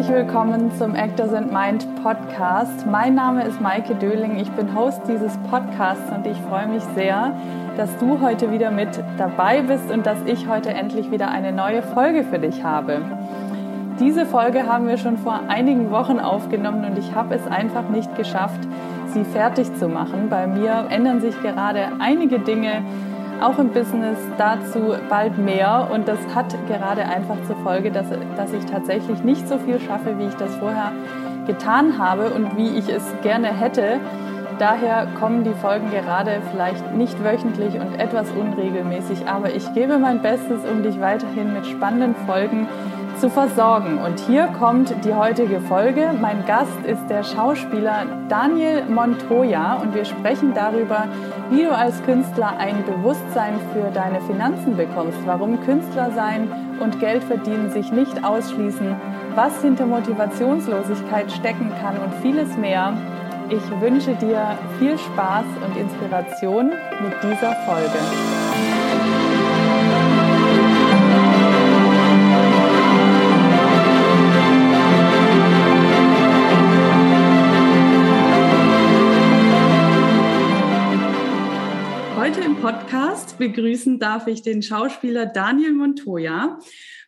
Herzlich willkommen zum Actors and Mind Podcast. Mein Name ist Maike Döling, ich bin Host dieses Podcasts und ich freue mich sehr, dass du heute wieder mit dabei bist und dass ich heute endlich wieder eine neue Folge für dich habe. Diese Folge haben wir schon vor einigen Wochen aufgenommen und ich habe es einfach nicht geschafft, sie fertig zu machen. Bei mir ändern sich gerade einige Dinge, auch im Business, dazu bald mehr. Und das hat gerade einfach zur Folge, dass, dass ich tatsächlich nicht so viel schaffe, wie ich das vorher getan habe und wie ich es gerne hätte. Daher kommen die Folgen gerade vielleicht nicht wöchentlich und etwas unregelmäßig, aber ich gebe mein Bestes, um dich weiterhin mit spannenden Folgen zu versorgen. Und hier kommt die heutige Folge. Mein Gast ist der Schauspieler Daniel Montoya und wir sprechen darüber, wie du als Künstler ein Bewusstsein für deine Finanzen bekommst, warum Künstler sein und Geld verdienen sich nicht ausschließen, was hinter Motivationslosigkeit stecken kann und vieles mehr. Ich wünsche dir viel Spaß und Inspiration mit dieser Folge. Heute im Podcast begrüßen darf ich den Schauspieler Daniel Montoya,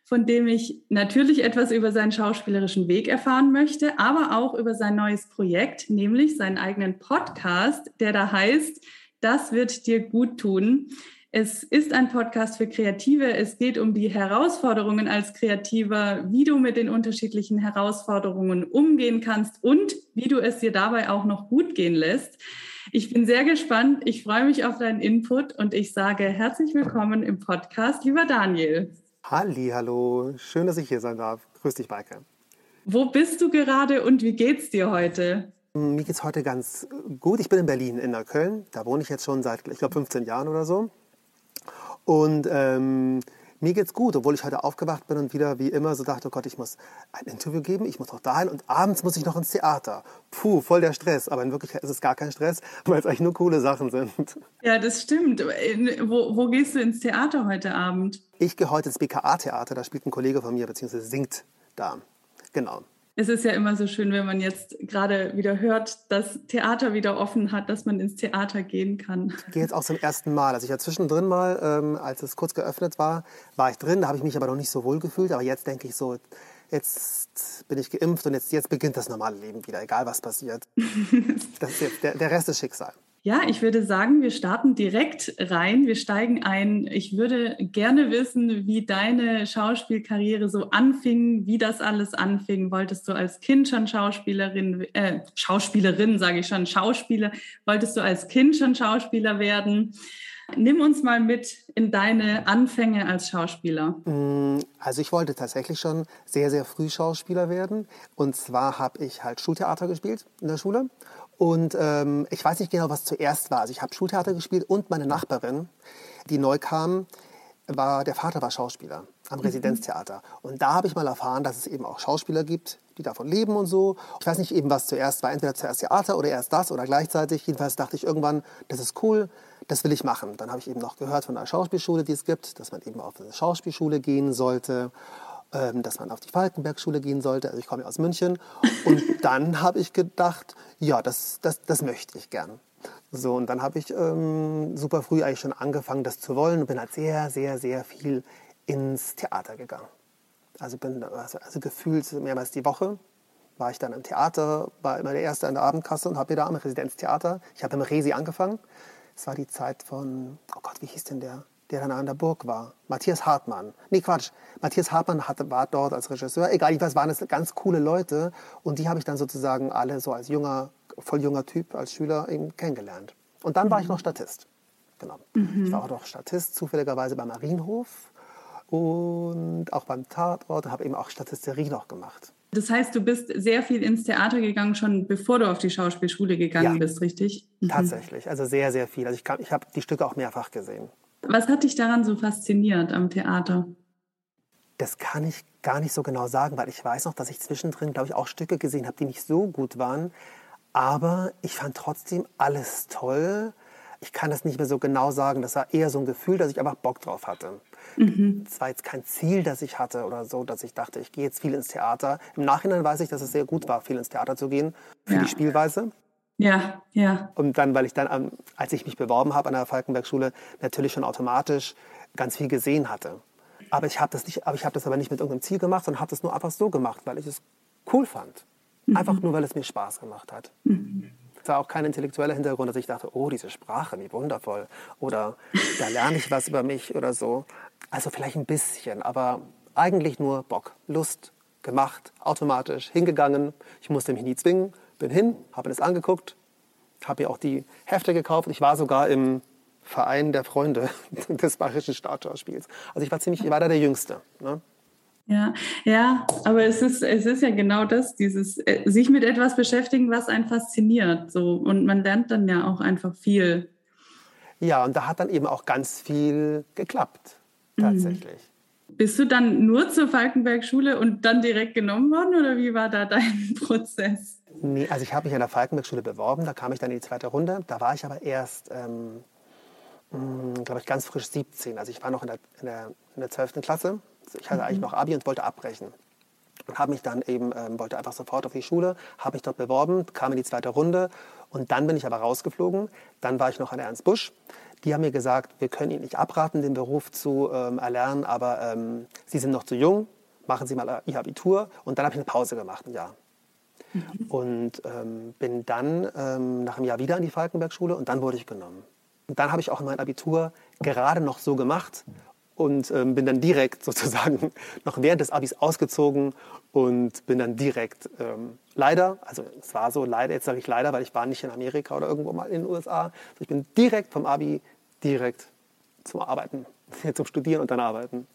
von dem ich natürlich etwas über seinen schauspielerischen Weg erfahren möchte, aber auch über sein neues Projekt, nämlich seinen eigenen Podcast, der da heißt, das wird dir gut tun. Es ist ein Podcast für Kreative. Es geht um die Herausforderungen als Kreativer, wie du mit den unterschiedlichen Herausforderungen umgehen kannst und wie du es dir dabei auch noch gut gehen lässt. Ich bin sehr gespannt. Ich freue mich auf deinen Input und ich sage herzlich willkommen im Podcast, lieber Daniel. Halli, hallo. Schön, dass ich hier sein darf. Grüß dich, Maike. Wo bist du gerade und wie geht's dir heute? Mir geht's heute ganz gut. Ich bin in Berlin, in Neukölln. Da wohne ich jetzt schon seit, ich glaube, 15 Jahren oder so. Und ähm, mir geht's gut, obwohl ich heute aufgewacht bin und wieder wie immer so dachte, oh Gott, ich muss ein Interview geben, ich muss auch dahin und abends muss ich noch ins Theater. Puh, voll der Stress. Aber in Wirklichkeit ist es gar kein Stress, weil es eigentlich nur coole Sachen sind. Ja, das stimmt. Wo, wo gehst du ins Theater heute Abend? Ich gehe heute ins BKA-Theater, da spielt ein Kollege von mir, beziehungsweise singt da. Genau es ist ja immer so schön, wenn man jetzt gerade wieder hört, dass Theater wieder offen hat, dass man ins Theater gehen kann. Ich gehe jetzt auch zum ersten Mal. Also ich war zwischendrin mal, ähm, als es kurz geöffnet war, war ich drin. Da habe ich mich aber noch nicht so wohl gefühlt. Aber jetzt denke ich so, jetzt bin ich geimpft und jetzt, jetzt beginnt das normale Leben wieder, egal was passiert. das ist jetzt, der, der Rest ist Schicksal. Ja, ich würde sagen, wir starten direkt rein. Wir steigen ein. Ich würde gerne wissen, wie deine Schauspielkarriere so anfing, wie das alles anfing. Wolltest du als Kind schon Schauspielerin, äh, Schauspielerin, sage ich schon, Schauspieler, wolltest du als Kind schon Schauspieler werden? Nimm uns mal mit in deine Anfänge als Schauspieler. Mm, also ich wollte tatsächlich schon sehr, sehr früh Schauspieler werden. Und zwar habe ich halt Schultheater gespielt in der Schule. Und ähm, ich weiß nicht genau, was zuerst war. Also ich habe Schultheater gespielt und meine Nachbarin, die neu kam, war, der Vater war Schauspieler am mhm. Residenztheater. Und da habe ich mal erfahren, dass es eben auch Schauspieler gibt, die davon leben und so. Ich weiß nicht eben, was zuerst war, entweder zuerst Theater oder erst das oder gleichzeitig. Jedenfalls dachte ich irgendwann, das ist cool, das will ich machen. Dann habe ich eben noch gehört von einer Schauspielschule, die es gibt, dass man eben auf eine Schauspielschule gehen sollte. Ähm, dass man auf die Falkenberg-Schule gehen sollte. Also ich komme ja aus München. Und dann habe ich gedacht, ja, das, das, das möchte ich gern. So, und dann habe ich ähm, super früh eigentlich schon angefangen, das zu wollen und bin halt sehr, sehr, sehr viel ins Theater gegangen. Also bin also, also gefühlt mehrmals die Woche war ich dann im Theater, war immer der Erste an der Abendkasse und habe wieder am Residenztheater. Ich habe im Resi angefangen. Es war die Zeit von, oh Gott, wie hieß denn der? Der dann an der Burg war. Matthias Hartmann. Nee, Quatsch. Matthias Hartmann hatte, war dort als Regisseur. Egal, jedenfalls waren es ganz coole Leute. Und die habe ich dann sozusagen alle so als junger, voll junger Typ, als Schüler eben kennengelernt. Und dann mhm. war ich mhm. noch Statist. Genau. Mhm. Ich war auch noch Statist, zufälligerweise beim Marienhof und auch beim Tatort habe eben auch Statisterie noch gemacht. Das heißt, du bist sehr viel ins Theater gegangen, schon bevor du auf die Schauspielschule gegangen ja, bist, richtig? Mhm. Tatsächlich, also sehr, sehr viel. Also ich, ich habe die Stücke auch mehrfach gesehen. Was hat dich daran so fasziniert am Theater? Das kann ich gar nicht so genau sagen, weil ich weiß noch, dass ich zwischendrin, glaube ich, auch Stücke gesehen habe, die nicht so gut waren. Aber ich fand trotzdem alles toll. ich kann das nicht mehr so genau sagen. Das war eher so ein Gefühl, dass ich einfach Bock drauf hatte. Mhm. Es war jetzt kein Ziel, das ich hatte oder so, dass ich dachte, ich gehe jetzt viel ins Theater. Im Nachhinein weiß ich, dass es sehr gut war, viel ins Theater zu gehen für ja. die Spielweise. Ja, ja. Und dann, weil ich dann, als ich mich beworben habe an der Falkenberg-Schule, natürlich schon automatisch ganz viel gesehen hatte. Aber ich habe das nicht, aber ich habe das aber nicht mit irgendeinem Ziel gemacht, sondern habe das nur einfach so gemacht, weil ich es cool fand. Mhm. Einfach nur, weil es mir Spaß gemacht hat. Mhm. Es war auch kein intellektueller Hintergrund, dass ich dachte, oh, diese Sprache, wie wundervoll. Oder da lerne ich was über mich oder so. Also vielleicht ein bisschen, aber eigentlich nur Bock, Lust, gemacht, automatisch, hingegangen. Ich musste mich nie zwingen, bin hin, habe es angeguckt, habe mir auch die Hefte gekauft. Ich war sogar im Verein der Freunde des Bayerischen Staatsschauspiels. Also ich war ziemlich, ich war da der Jüngste. Ne? Ja, ja, aber es ist, es ist ja genau das, dieses äh, sich mit etwas beschäftigen, was einen fasziniert. So. Und man lernt dann ja auch einfach viel. Ja, und da hat dann eben auch ganz viel geklappt, mhm. tatsächlich. Mhm. Bist du dann nur zur Falkenberg-Schule und dann direkt genommen worden oder wie war da dein Prozess? Nee, also ich habe mich an der Falkenberg-Schule beworben, da kam ich dann in die zweite Runde. Da war ich aber erst, ähm, hm, glaube ich, ganz frisch 17. Also ich war noch in der, in der, in der 12. Klasse ich hatte eigentlich mhm. noch Abi und wollte abbrechen. Und habe mich dann eben, ähm, wollte einfach sofort auf die Schule, habe mich dort beworben, kam in die zweite Runde und dann bin ich aber rausgeflogen. Dann war ich noch an der Ernst Busch. Die haben mir gesagt, wir können Ihnen nicht abraten, den Beruf zu ähm, erlernen, aber ähm, Sie sind noch zu jung, machen Sie mal Ihr Abitur. Und dann habe ich eine Pause gemacht, ein Jahr. Mhm. Und ähm, bin dann ähm, nach einem Jahr wieder an die Falkenberg-Schule und dann wurde ich genommen. Und dann habe ich auch mein Abitur gerade noch so gemacht und ähm, bin dann direkt sozusagen noch während des Abis ausgezogen und bin dann direkt ähm, leider, also es war so leider, jetzt sage ich leider, weil ich war nicht in Amerika oder irgendwo mal in den USA, ich bin direkt vom Abi direkt zum Arbeiten, zum Studieren und dann Arbeiten.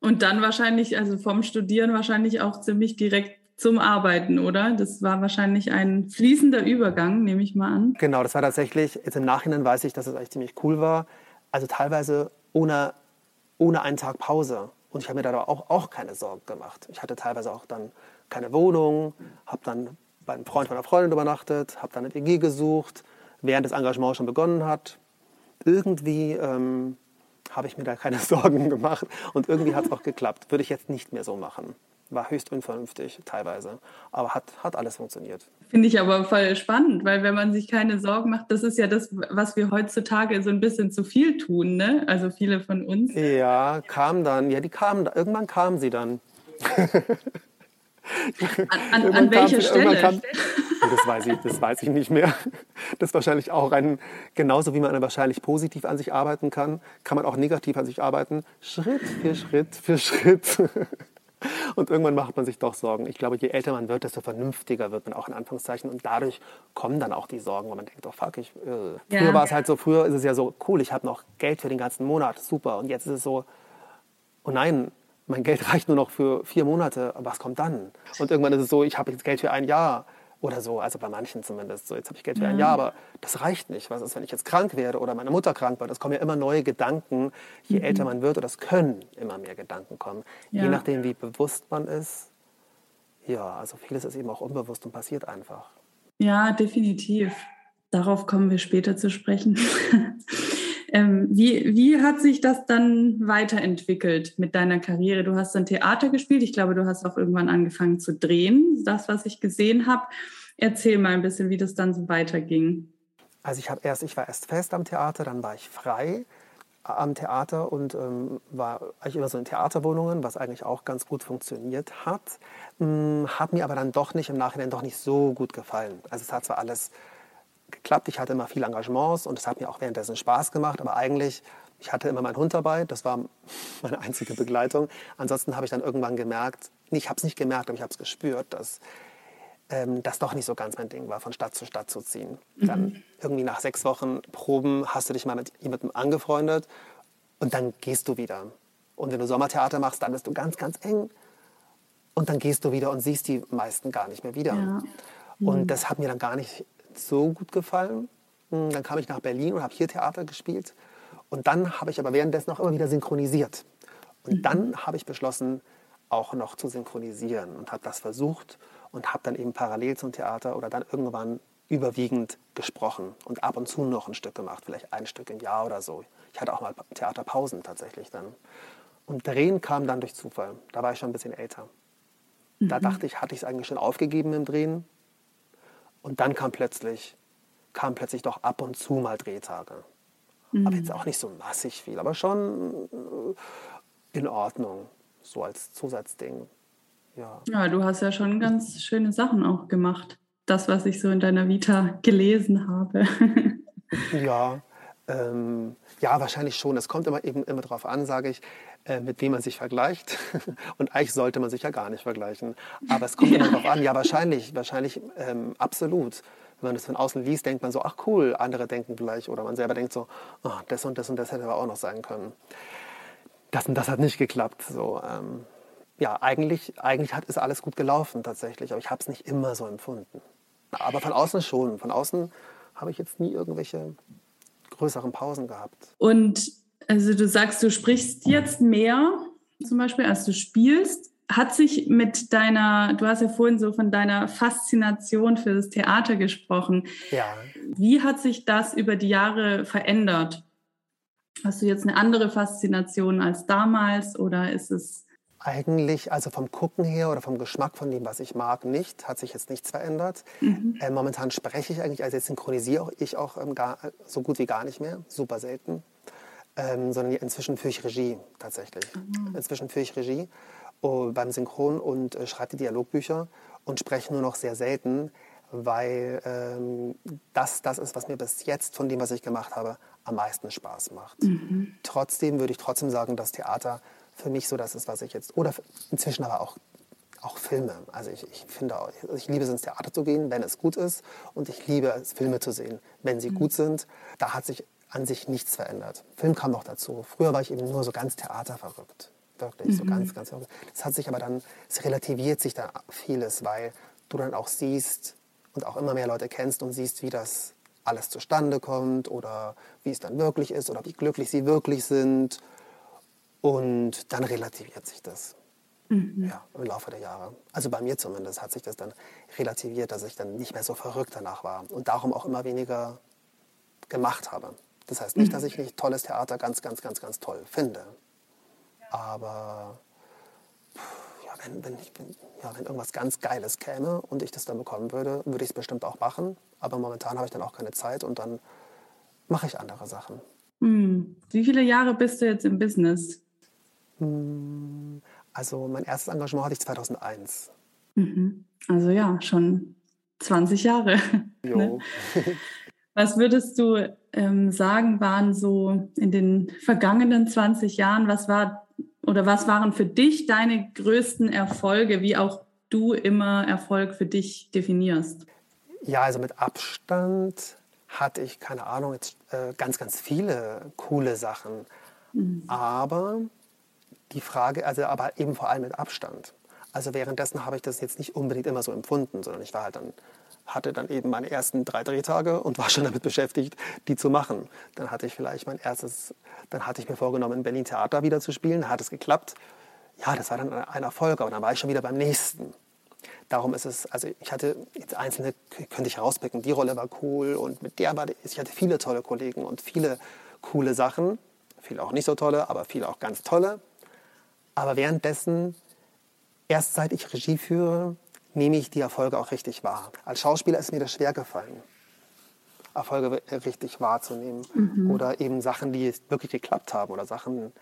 Und dann wahrscheinlich, also vom Studieren wahrscheinlich auch ziemlich direkt zum Arbeiten, oder? Das war wahrscheinlich ein fließender Übergang, nehme ich mal an. Genau, das war tatsächlich, jetzt im Nachhinein weiß ich, dass es eigentlich ziemlich cool war. Also teilweise ohne ohne einen Tag Pause. Und ich habe mir da auch, auch keine Sorgen gemacht. Ich hatte teilweise auch dann keine Wohnung, habe dann bei einem Freund meiner Freundin übernachtet, habe dann eine WG gesucht, während das Engagement schon begonnen hat. Irgendwie ähm, habe ich mir da keine Sorgen gemacht und irgendwie hat es auch geklappt. Würde ich jetzt nicht mehr so machen war höchst unvernünftig teilweise. Aber hat, hat alles funktioniert. Finde ich aber voll spannend, weil wenn man sich keine Sorgen macht, das ist ja das, was wir heutzutage so ein bisschen zu viel tun, ne? Also viele von uns. Ja, kam dann. Ja, die kamen, irgendwann kamen sie dann. An, an, an welcher Stelle? Kam, das, weiß ich, das weiß ich nicht mehr. Das ist wahrscheinlich auch ein, genauso wie man wahrscheinlich positiv an sich arbeiten kann, kann man auch negativ an sich arbeiten. Schritt für Schritt für Schritt. Und irgendwann macht man sich doch Sorgen. Ich glaube, je älter man wird, desto vernünftiger wird man auch in Anführungszeichen. Und dadurch kommen dann auch die Sorgen, wo man denkt, oh fuck, ich, äh. ja. früher war es halt so, früher ist es ja so, cool, ich habe noch Geld für den ganzen Monat, super. Und jetzt ist es so, oh nein, mein Geld reicht nur noch für vier Monate, was kommt dann? Und irgendwann ist es so, ich habe jetzt Geld für ein Jahr oder so, also bei manchen zumindest. So, jetzt habe ich Geld für ein Jahr, aber das reicht nicht. Was ist, wenn ich jetzt krank werde oder meine Mutter krank wird? Es kommen ja immer neue Gedanken. Je mhm. älter man wird, oder es können immer mehr Gedanken kommen. Ja. Je nachdem, wie bewusst man ist. Ja, also vieles ist eben auch unbewusst und passiert einfach. Ja, definitiv. Darauf kommen wir später zu sprechen. ähm, wie, wie hat sich das dann weiterentwickelt mit deiner Karriere? Du hast dann Theater gespielt. Ich glaube, du hast auch irgendwann angefangen zu drehen. Das, was ich gesehen habe. Erzähl mal ein bisschen, wie das dann so weiterging. Also ich erst, ich war erst fest am Theater, dann war ich frei am Theater und ähm, war eigentlich immer so in Theaterwohnungen, was eigentlich auch ganz gut funktioniert hat. Ähm, hat mir aber dann doch nicht im Nachhinein doch nicht so gut gefallen. Also es hat zwar alles geklappt, ich hatte immer viel Engagements und es hat mir auch währenddessen Spaß gemacht, aber eigentlich, ich hatte immer meinen Hund dabei, das war meine einzige Begleitung. Ansonsten habe ich dann irgendwann gemerkt, nee, ich habe es nicht gemerkt, aber ich habe es gespürt, dass ähm, das doch nicht so ganz mein Ding war, von Stadt zu Stadt zu ziehen. Mhm. Dann irgendwie nach sechs Wochen Proben hast du dich mal mit jemandem angefreundet und dann gehst du wieder. Und wenn du Sommertheater machst, dann bist du ganz, ganz eng. Und dann gehst du wieder und siehst die meisten gar nicht mehr wieder. Ja. Mhm. Und das hat mir dann gar nicht so gut gefallen. Hm, dann kam ich nach Berlin und habe hier Theater gespielt. Und dann habe ich aber währenddessen auch immer wieder synchronisiert. Und mhm. dann habe ich beschlossen, auch noch zu synchronisieren und habe das versucht und habe dann eben parallel zum Theater oder dann irgendwann überwiegend gesprochen und ab und zu noch ein Stück gemacht, vielleicht ein Stück im Jahr oder so. Ich hatte auch mal Theaterpausen tatsächlich dann. Und Drehen kam dann durch Zufall. Da war ich schon ein bisschen älter. Mhm. Da dachte ich, hatte ich es eigentlich schon aufgegeben im Drehen. Und dann kam plötzlich, kam plötzlich doch ab und zu mal Drehtage. Mhm. Aber jetzt auch nicht so massig viel, aber schon äh, in Ordnung, so als Zusatzding. Ja. ja, du hast ja schon ganz schöne Sachen auch gemacht. Das, was ich so in deiner Vita gelesen habe. ja, ähm, ja, wahrscheinlich schon. Es kommt immer eben immer darauf an, sage ich, mit wem man sich vergleicht. Und eigentlich sollte man sich ja gar nicht vergleichen. Aber es kommt ja. immer darauf an. Ja, wahrscheinlich, wahrscheinlich ähm, absolut. Wenn man das von außen liest, denkt man so, ach cool. Andere denken vielleicht oder man selber denkt so, oh, das und das und das hätte aber auch noch sein können. Das und das hat nicht geklappt. So, ähm, ja, eigentlich, eigentlich hat, ist alles gut gelaufen tatsächlich. Aber ich habe es nicht immer so empfunden. Aber von außen schon. Von außen habe ich jetzt nie irgendwelche größeren Pausen gehabt. Und also du sagst, du sprichst jetzt mehr zum Beispiel, als du spielst. Hat sich mit deiner, du hast ja vorhin so von deiner Faszination für das Theater gesprochen. Ja. Wie hat sich das über die Jahre verändert? Hast du jetzt eine andere Faszination als damals oder ist es eigentlich, also vom Gucken her oder vom Geschmack von dem, was ich mag, nicht. Hat sich jetzt nichts verändert. Mhm. Äh, momentan spreche ich eigentlich, also jetzt synchronisiere ich auch ähm, gar, so gut wie gar nicht mehr, super selten. Ähm, sondern inzwischen führe ich Regie tatsächlich. Mhm. Inzwischen führe ich Regie oh, beim Synchron und äh, schreibe die Dialogbücher und spreche nur noch sehr selten, weil ähm, das das ist, was mir bis jetzt von dem, was ich gemacht habe, am meisten Spaß macht. Mhm. Trotzdem würde ich trotzdem sagen, dass Theater für mich so das ist, was ich jetzt, oder inzwischen aber auch, auch Filme. Also ich, ich finde, also ich liebe es ins Theater zu gehen, wenn es gut ist und ich liebe es, Filme zu sehen, wenn sie mhm. gut sind. Da hat sich an sich nichts verändert. Film kam noch dazu. Früher war ich eben nur so ganz theaterverrückt. Wirklich, mhm. so ganz, ganz verrückt. Das hat sich aber dann, es relativiert sich da vieles, weil du dann auch siehst und auch immer mehr Leute kennst und siehst, wie das alles zustande kommt oder wie es dann wirklich ist oder wie glücklich sie wirklich sind und dann relativiert sich das. Mhm. Ja, im Laufe der Jahre. Also bei mir zumindest hat sich das dann relativiert, dass ich dann nicht mehr so verrückt danach war und darum auch immer weniger gemacht habe. Das heißt nicht, dass ich nicht tolles Theater ganz, ganz, ganz, ganz toll finde. Aber ja, wenn, wenn, ich, ja, wenn irgendwas ganz Geiles käme und ich das dann bekommen würde, würde ich es bestimmt auch machen. Aber momentan habe ich dann auch keine Zeit und dann mache ich andere Sachen. Hm. Wie viele Jahre bist du jetzt im Business? Hm, also mein erstes Engagement hatte ich 2001. Mhm. Also ja, schon 20 Jahre. Jo. Ne? Was würdest du ähm, sagen, waren so in den vergangenen 20 Jahren, was war oder was waren für dich deine größten Erfolge, wie auch du immer Erfolg für dich definierst? Ja, also mit Abstand hatte ich, keine Ahnung, jetzt äh, ganz, ganz viele coole Sachen. Mhm. Aber die Frage, also aber eben vor allem mit Abstand. Also währenddessen habe ich das jetzt nicht unbedingt immer so empfunden, sondern ich war halt dann, hatte dann eben meine ersten drei Drehtage und war schon damit beschäftigt, die zu machen. Dann hatte ich vielleicht mein erstes, dann hatte ich mir vorgenommen, in Berlin Theater wieder zu spielen, hat es geklappt. Ja, das war dann ein Erfolg, aber dann war ich schon wieder beim nächsten. Darum ist es, also ich hatte jetzt einzelne, könnte ich rauspicken, die Rolle war cool und mit der war, ich hatte viele tolle Kollegen und viele coole Sachen, viele auch nicht so tolle, aber viele auch ganz tolle. Aber währenddessen, erst seit ich Regie führe, nehme ich die Erfolge auch richtig wahr. Als Schauspieler ist mir das schwer gefallen, Erfolge richtig wahrzunehmen. Mhm. Oder eben Sachen, die wirklich geklappt haben. Oder Sachen,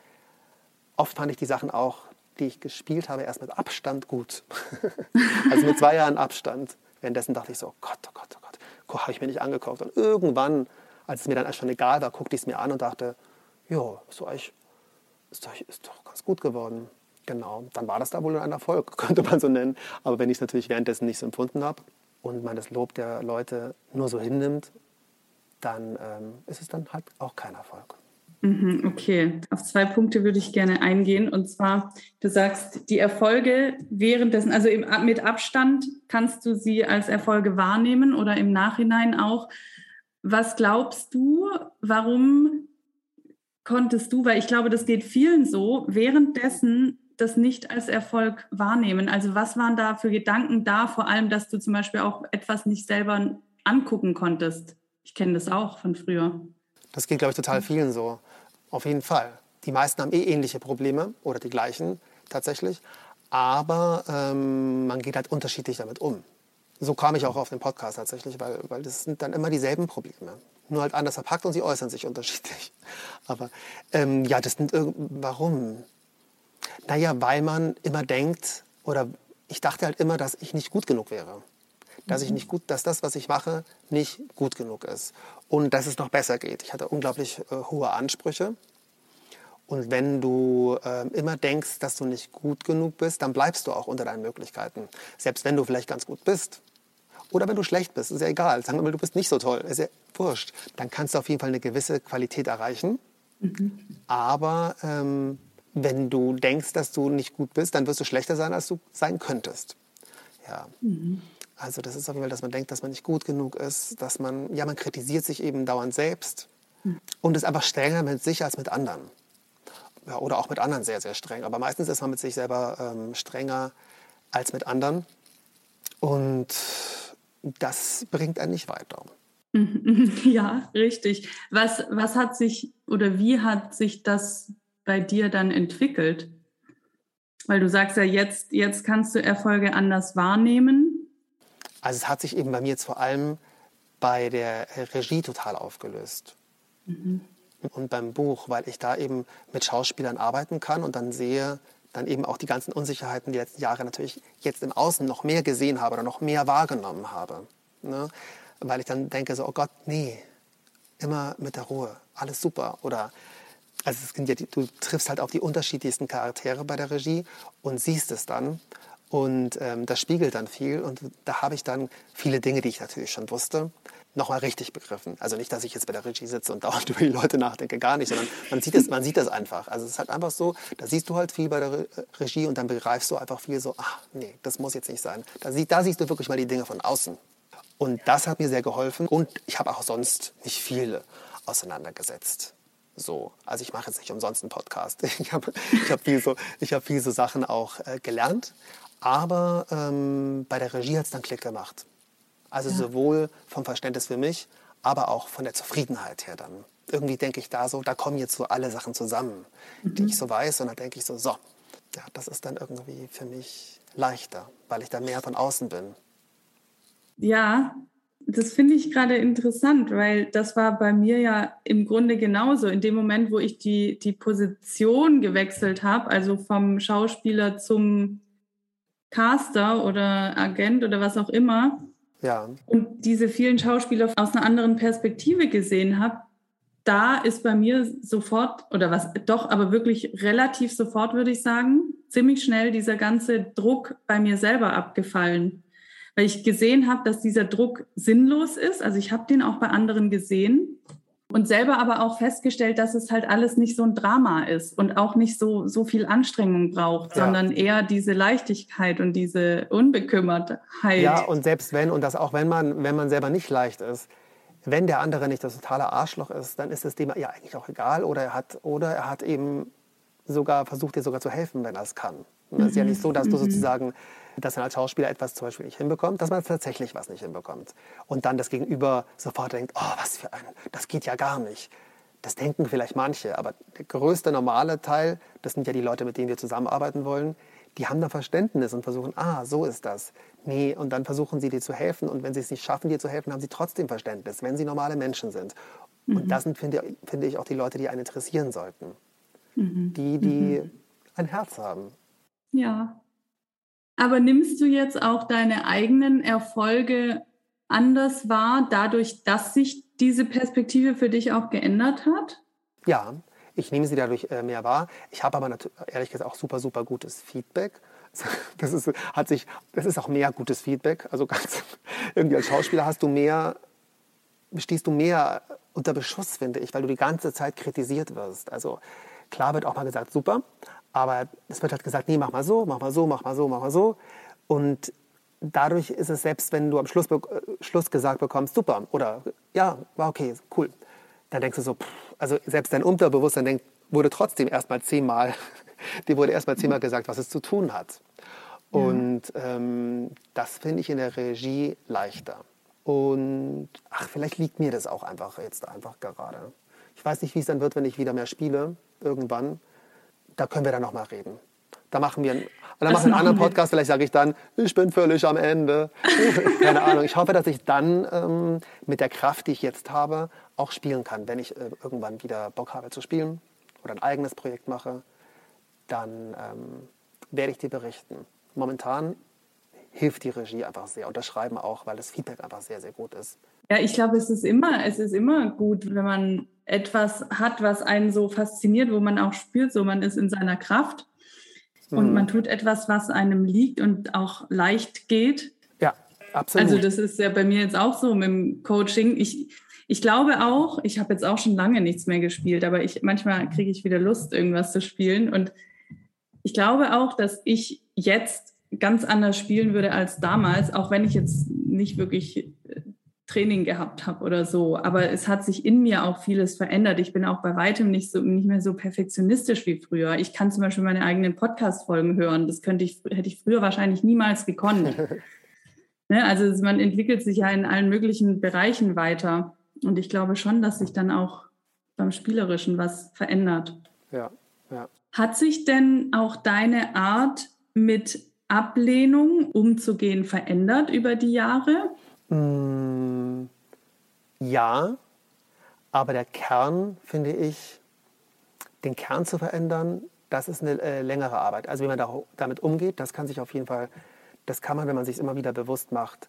oft fand ich die Sachen auch, die ich gespielt habe, erst mit Abstand gut. also mit zwei Jahren Abstand. Währenddessen dachte ich so, Gott, oh Gott, oh Gott, habe ich mir nicht angekauft. Und irgendwann, als es mir dann schon egal war, guckte ich es mir an und dachte, ja, ist ist, ist doch ganz gut geworden. Genau, dann war das da wohl ein Erfolg, könnte man so nennen. Aber wenn ich es natürlich währenddessen nicht so empfunden habe und man das Lob der Leute nur so hinnimmt, dann ähm, ist es dann halt auch kein Erfolg. Mhm, okay, auf zwei Punkte würde ich gerne eingehen. Und zwar, du sagst, die Erfolge währenddessen, also im, mit Abstand kannst du sie als Erfolge wahrnehmen oder im Nachhinein auch. Was glaubst du, warum konntest du, weil ich glaube, das geht vielen so, währenddessen das nicht als Erfolg wahrnehmen? Also was waren da für Gedanken da, vor allem, dass du zum Beispiel auch etwas nicht selber angucken konntest. Ich kenne das auch von früher. Das geht, glaube ich, total vielen so. Auf jeden Fall. Die meisten haben eh ähnliche Probleme oder die gleichen tatsächlich. Aber ähm, man geht halt unterschiedlich damit um. So kam ich auch auf den Podcast tatsächlich, weil, weil das sind dann immer dieselben Probleme. Nur halt anders verpackt und sie äußern sich unterschiedlich. Aber ähm, ja, das sind warum? Naja, weil man immer denkt, oder ich dachte halt immer, dass ich nicht gut genug wäre. Dass ich mhm. nicht gut, dass das, was ich mache, nicht gut genug ist. Und dass es noch besser geht. Ich hatte unglaublich äh, hohe Ansprüche. Und wenn du äh, immer denkst, dass du nicht gut genug bist, dann bleibst du auch unter deinen Möglichkeiten. Selbst wenn du vielleicht ganz gut bist. Oder wenn du schlecht bist, ist ja egal. Sagen wir mal, du bist nicht so toll, ist ja wurscht. Dann kannst du auf jeden Fall eine gewisse Qualität erreichen. Mhm. Aber ähm, wenn du denkst, dass du nicht gut bist, dann wirst du schlechter sein, als du sein könntest. Ja. Mhm. Also das ist auf jeden Fall, dass man denkt, dass man nicht gut genug ist, dass man, ja, man kritisiert sich eben dauernd selbst mhm. und ist einfach strenger mit sich als mit anderen. Ja, oder auch mit anderen sehr, sehr streng. Aber meistens ist man mit sich selber ähm, strenger als mit anderen. Und das bringt einen nicht weiter. Ja, richtig. Was, was hat sich oder wie hat sich das bei dir dann entwickelt? Weil du sagst ja, jetzt, jetzt kannst du Erfolge anders wahrnehmen. Also es hat sich eben bei mir jetzt vor allem bei der Regie total aufgelöst. Mhm. Und beim Buch, weil ich da eben mit Schauspielern arbeiten kann und dann sehe, dann eben auch die ganzen Unsicherheiten die letzten Jahre natürlich jetzt im Außen noch mehr gesehen habe oder noch mehr wahrgenommen habe. Ne? Weil ich dann denke so, oh Gott, nee, immer mit der Ruhe, alles super. Oder also es sind ja die, du triffst halt auf die unterschiedlichsten Charaktere bei der Regie und siehst es dann. Und ähm, das spiegelt dann viel. Und da habe ich dann viele Dinge, die ich natürlich schon wusste, nochmal richtig begriffen. Also nicht, dass ich jetzt bei der Regie sitze und dauernd über die Leute nachdenke, gar nicht, sondern man sieht das, man sieht das einfach. Also es ist halt einfach so, da siehst du halt viel bei der Re Regie und dann begreifst du einfach viel so, ach nee, das muss jetzt nicht sein. Da, sie, da siehst du wirklich mal die Dinge von außen. Und das hat mir sehr geholfen und ich habe auch sonst nicht viele auseinandergesetzt. So, also ich mache jetzt nicht umsonst einen Podcast. Ich habe ich hab viel, so, hab viel so Sachen auch äh, gelernt, aber ähm, bei der Regie hat es dann Klick gemacht. Also ja. sowohl vom Verständnis für mich, aber auch von der Zufriedenheit her dann. Irgendwie denke ich da so, da kommen jetzt so alle Sachen zusammen, mhm. die ich so weiß. Und dann denke ich so, so, ja, das ist dann irgendwie für mich leichter, weil ich da mehr von außen bin. Ja, das finde ich gerade interessant, weil das war bei mir ja im Grunde genauso. In dem Moment, wo ich die, die Position gewechselt habe, also vom Schauspieler zum Caster oder Agent oder was auch immer, ja. und diese vielen Schauspieler aus einer anderen Perspektive gesehen habe, da ist bei mir sofort, oder was doch, aber wirklich relativ sofort, würde ich sagen, ziemlich schnell dieser ganze Druck bei mir selber abgefallen. Weil ich gesehen habe, dass dieser Druck sinnlos ist. Also ich habe den auch bei anderen gesehen und selber aber auch festgestellt, dass es halt alles nicht so ein Drama ist und auch nicht so, so viel Anstrengung braucht, ja. sondern eher diese Leichtigkeit und diese Unbekümmertheit. Ja, und selbst wenn, und das auch wenn man, wenn man selber nicht leicht ist, wenn der andere nicht das totale Arschloch ist, dann ist es dem ja eigentlich auch egal oder er hat, oder er hat eben sogar versucht, dir sogar zu helfen, wenn er es kann. Es ist ja nicht so, dass du mhm. sozusagen dass man als Schauspieler etwas zum Beispiel nicht hinbekommt, dass man tatsächlich was nicht hinbekommt. Und dann das Gegenüber sofort denkt, oh, was für ein, das geht ja gar nicht. Das denken vielleicht manche, aber der größte normale Teil, das sind ja die Leute, mit denen wir zusammenarbeiten wollen, die haben da Verständnis und versuchen, ah, so ist das. Nee, und dann versuchen sie dir zu helfen und wenn sie es nicht schaffen, dir zu helfen, haben sie trotzdem Verständnis, wenn sie normale Menschen sind. Mhm. Und das sind, finde, finde ich, auch die Leute, die einen interessieren sollten. Mhm. Die, die mhm. ein Herz haben. Ja, aber nimmst du jetzt auch deine eigenen Erfolge anders wahr, dadurch, dass sich diese Perspektive für dich auch geändert hat? Ja, ich nehme sie dadurch äh, mehr wahr. Ich habe aber ehrlich gesagt auch super, super gutes Feedback. Das ist, hat sich, das ist auch mehr gutes Feedback. Also ganz, irgendwie als Schauspieler hast du mehr, stehst du mehr unter Beschuss, finde ich, weil du die ganze Zeit kritisiert wirst. Also klar wird auch mal gesagt, super, aber es wird halt gesagt, nee, mach mal so, mach mal so, mach mal so, mach mal so. Und dadurch ist es selbst, wenn du am Schluss, äh, Schluss gesagt bekommst, super, oder ja, war okay, cool, dann denkst du so, pff, also selbst dein Unterbewusstsein denkt, wurde trotzdem erstmal zehnmal, dir wurde erstmal zehnmal gesagt, was es zu tun hat. Und ähm, das finde ich in der Regie leichter. Und ach, vielleicht liegt mir das auch einfach jetzt einfach gerade. Ich weiß nicht, wie es dann wird, wenn ich wieder mehr spiele, irgendwann. Da können wir dann nochmal reden. Da machen wir einen, dann machen einen anderen Podcast, vielleicht sage ich dann, ich bin völlig am Ende. Keine Ahnung. Ich hoffe, dass ich dann ähm, mit der Kraft, die ich jetzt habe, auch spielen kann. Wenn ich äh, irgendwann wieder Bock habe zu spielen oder ein eigenes Projekt mache, dann ähm, werde ich dir berichten. Momentan hilft die Regie einfach sehr und das Schreiben auch, weil das Feedback einfach sehr, sehr gut ist. Ja, ich glaube, es ist immer, es ist immer gut, wenn man etwas hat, was einen so fasziniert, wo man auch spürt, so man ist in seiner Kraft und mhm. man tut etwas, was einem liegt und auch leicht geht. Ja, absolut. Also das ist ja bei mir jetzt auch so mit dem Coaching. Ich, ich glaube auch, ich habe jetzt auch schon lange nichts mehr gespielt, aber ich, manchmal kriege ich wieder Lust, irgendwas zu spielen. Und ich glaube auch, dass ich jetzt ganz anders spielen würde als damals, auch wenn ich jetzt nicht wirklich Training gehabt habe oder so. Aber es hat sich in mir auch vieles verändert. Ich bin auch bei weitem nicht so nicht mehr so perfektionistisch wie früher. Ich kann zum Beispiel meine eigenen Podcast-Folgen hören. Das könnte ich, hätte ich früher wahrscheinlich niemals gekonnt. ne? Also man entwickelt sich ja in allen möglichen Bereichen weiter. Und ich glaube schon, dass sich dann auch beim Spielerischen was verändert. Ja, ja. Hat sich denn auch deine Art mit Ablehnung umzugehen verändert über die Jahre? Mm, ja, aber der Kern, finde ich, den Kern zu verändern, das ist eine äh, längere Arbeit. Also wie man da, damit umgeht, das kann sich auf jeden Fall, das kann man, wenn man sich immer wieder bewusst macht,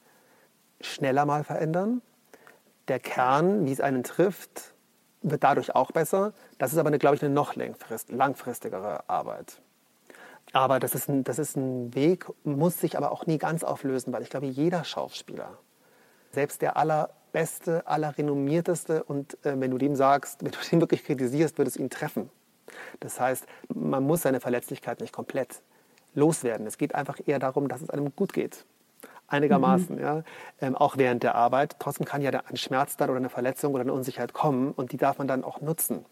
schneller mal verändern. Der Kern, wie es einen trifft, wird dadurch auch besser. Das ist aber, glaube ich, eine noch langfristigere Arbeit. Aber das ist, ein, das ist ein Weg, muss sich aber auch nie ganz auflösen, weil ich glaube, jeder Schauspieler, selbst der allerbeste, allerrenommierteste und äh, wenn du dem sagst, wenn du den wirklich kritisierst, wird es ihn treffen. Das heißt, man muss seine Verletzlichkeit nicht komplett loswerden. Es geht einfach eher darum, dass es einem gut geht. Einigermaßen, mhm. ja. Ähm, auch während der Arbeit. Trotzdem kann ja ein Schmerz dann oder eine Verletzung oder eine Unsicherheit kommen und die darf man dann auch nutzen,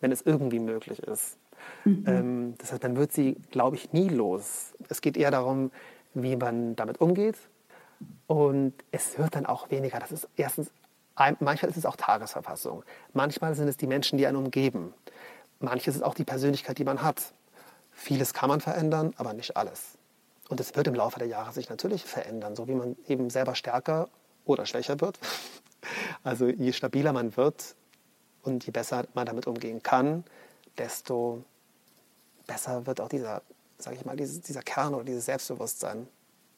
wenn es irgendwie möglich ist. Mhm. Ähm, das heißt, man wird sie, glaube ich, nie los. Es geht eher darum, wie man damit umgeht. Und es wird dann auch weniger. Das ist erstens, manchmal ist es auch Tagesverfassung. Manchmal sind es die Menschen, die einen umgeben. Manches ist auch die Persönlichkeit, die man hat. Vieles kann man verändern, aber nicht alles. Und es wird im Laufe der Jahre sich natürlich verändern, so wie man eben selber stärker oder schwächer wird. Also je stabiler man wird und je besser man damit umgehen kann, desto besser wird auch dieser, sage ich mal, dieser Kern oder dieses Selbstbewusstsein.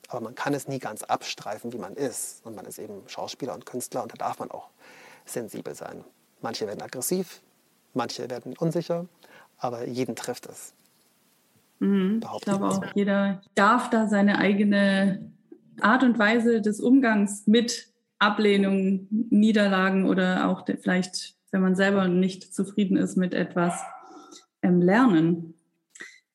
Aber man kann es nie ganz abstreifen, wie man ist. Und man ist eben Schauspieler und Künstler und da darf man auch sensibel sein. Manche werden aggressiv, manche werden unsicher, aber jeden trifft es. Mhm. Ich glaube auch, jeder darf da seine eigene Art und Weise des Umgangs mit Ablehnung, Niederlagen oder auch vielleicht, wenn man selber nicht zufrieden ist mit etwas, ähm, lernen.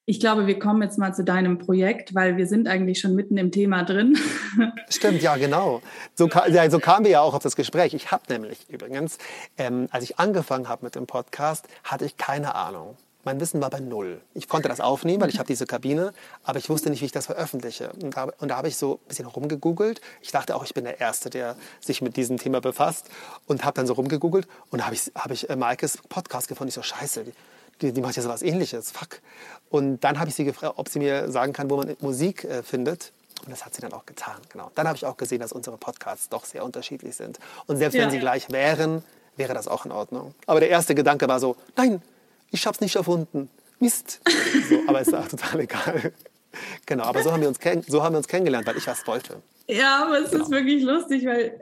Ich glaube, wir kommen jetzt mal zu deinem Projekt, weil wir sind eigentlich schon mitten im Thema drin. Stimmt, ja, genau. So, ja, so kamen wir ja auch auf das Gespräch. Ich habe nämlich übrigens, ähm, als ich angefangen habe mit dem Podcast, hatte ich keine Ahnung. Mein Wissen war bei null. Ich konnte das aufnehmen, weil ich habe diese Kabine, aber ich wusste nicht, wie ich das veröffentliche. Und da, und da habe ich so ein bisschen rumgegoogelt. Ich dachte auch, ich bin der Erste, der sich mit diesem Thema befasst und habe dann so rumgegoogelt und habe ich, hab ich äh, Maikes Podcast gefunden. Ich so, scheiße, die, die macht ja so was ähnliches, fuck. Und dann habe ich sie gefragt, ob sie mir sagen kann, wo man Musik äh, findet. Und das hat sie dann auch getan, genau. Dann habe ich auch gesehen, dass unsere Podcasts doch sehr unterschiedlich sind. Und selbst ja. wenn sie gleich wären, wäre das auch in Ordnung. Aber der erste Gedanke war so, nein, ich habe es nicht erfunden. Mist. So, aber ist auch total egal. Genau, aber so haben, wir uns so haben wir uns kennengelernt, weil ich was wollte. Ja, aber es genau. ist wirklich lustig, weil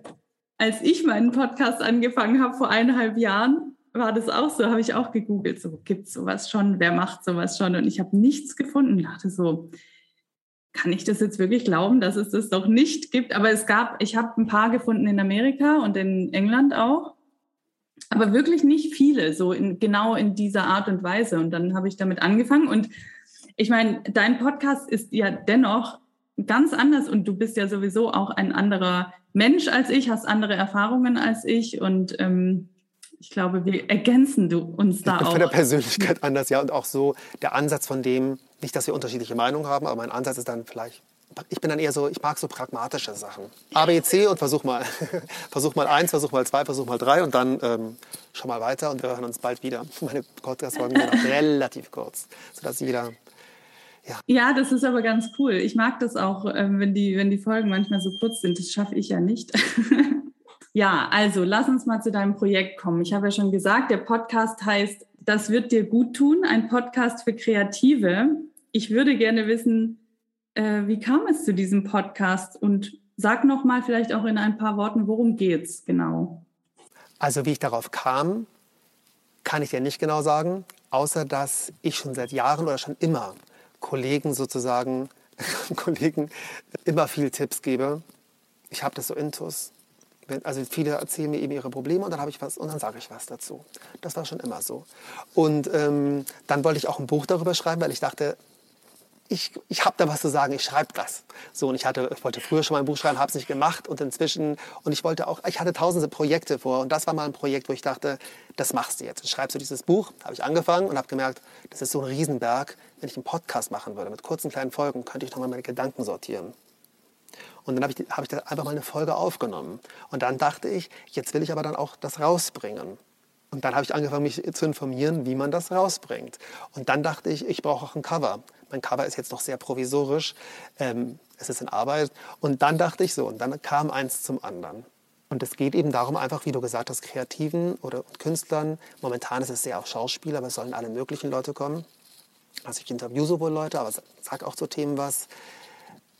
als ich meinen Podcast angefangen habe vor eineinhalb Jahren, war das auch so, habe ich auch gegoogelt, so gibt es sowas schon, wer macht sowas schon? Und ich habe nichts gefunden. Ich dachte so, kann ich das jetzt wirklich glauben, dass es das doch nicht gibt? Aber es gab, ich habe ein paar gefunden in Amerika und in England auch, aber wirklich nicht viele, so in, genau in dieser Art und Weise. Und dann habe ich damit angefangen. Und ich meine, dein Podcast ist ja dennoch ganz anders und du bist ja sowieso auch ein anderer Mensch als ich, hast andere Erfahrungen als ich und ähm, ich glaube, wir ergänzen du uns da ich bin auch. Von der Persönlichkeit anders, ja. Und auch so der Ansatz von dem, nicht, dass wir unterschiedliche Meinungen haben, aber mein Ansatz ist dann vielleicht ich bin dann eher so, ich mag so pragmatische Sachen. A, B, C und versuch mal. versuch mal eins, versuch mal zwei, versuch mal drei und dann ähm, schau mal weiter und wir hören uns bald wieder. Meine Podcast-Folgen sind auch relativ kurz, sodass jeder ja. ja, das ist aber ganz cool. Ich mag das auch, ähm, wenn, die, wenn die Folgen manchmal so kurz sind. Das schaffe ich ja nicht. ja, also lass uns mal zu deinem Projekt kommen. Ich habe ja schon gesagt, der Podcast heißt Das wird dir gut tun, ein Podcast für Kreative. Ich würde gerne wissen, äh, wie kam es zu diesem Podcast? Und sag noch mal vielleicht auch in ein paar Worten, worum geht's genau? Also wie ich darauf kam, kann ich dir nicht genau sagen, außer dass ich schon seit Jahren oder schon immer Kollegen sozusagen, Kollegen immer viel Tipps gebe. Ich habe das so intus. Also viele erzählen mir eben ihre Probleme und dann habe ich was und dann sage ich was dazu. Das war schon immer so. Und ähm, dann wollte ich auch ein Buch darüber schreiben, weil ich dachte, ich, ich habe da was zu sagen, ich schreibe das. So, und ich, hatte, ich wollte früher schon mal ein Buch schreiben, habe es nicht gemacht und inzwischen, und ich wollte auch, ich hatte tausende Projekte vor und das war mal ein Projekt, wo ich dachte, das machst du jetzt. Schreibst du dieses Buch, habe ich angefangen und habe gemerkt, das ist so ein Riesenberg. Wenn ich einen Podcast machen würde mit kurzen kleinen Folgen, könnte ich nochmal meine Gedanken sortieren. Und dann habe ich, hab ich einfach mal eine Folge aufgenommen. Und dann dachte ich, jetzt will ich aber dann auch das rausbringen. Und dann habe ich angefangen, mich zu informieren, wie man das rausbringt. Und dann dachte ich, ich brauche auch ein Cover. Mein Cover ist jetzt noch sehr provisorisch. Ähm, es ist in Arbeit. Und dann dachte ich so, und dann kam eins zum anderen. Und es geht eben darum, einfach, wie du gesagt hast, Kreativen oder Künstlern. Momentan ist es sehr auf Schauspieler, aber es sollen alle möglichen Leute kommen. Also ich interview sowohl Leute, aber sage auch zu Themen was.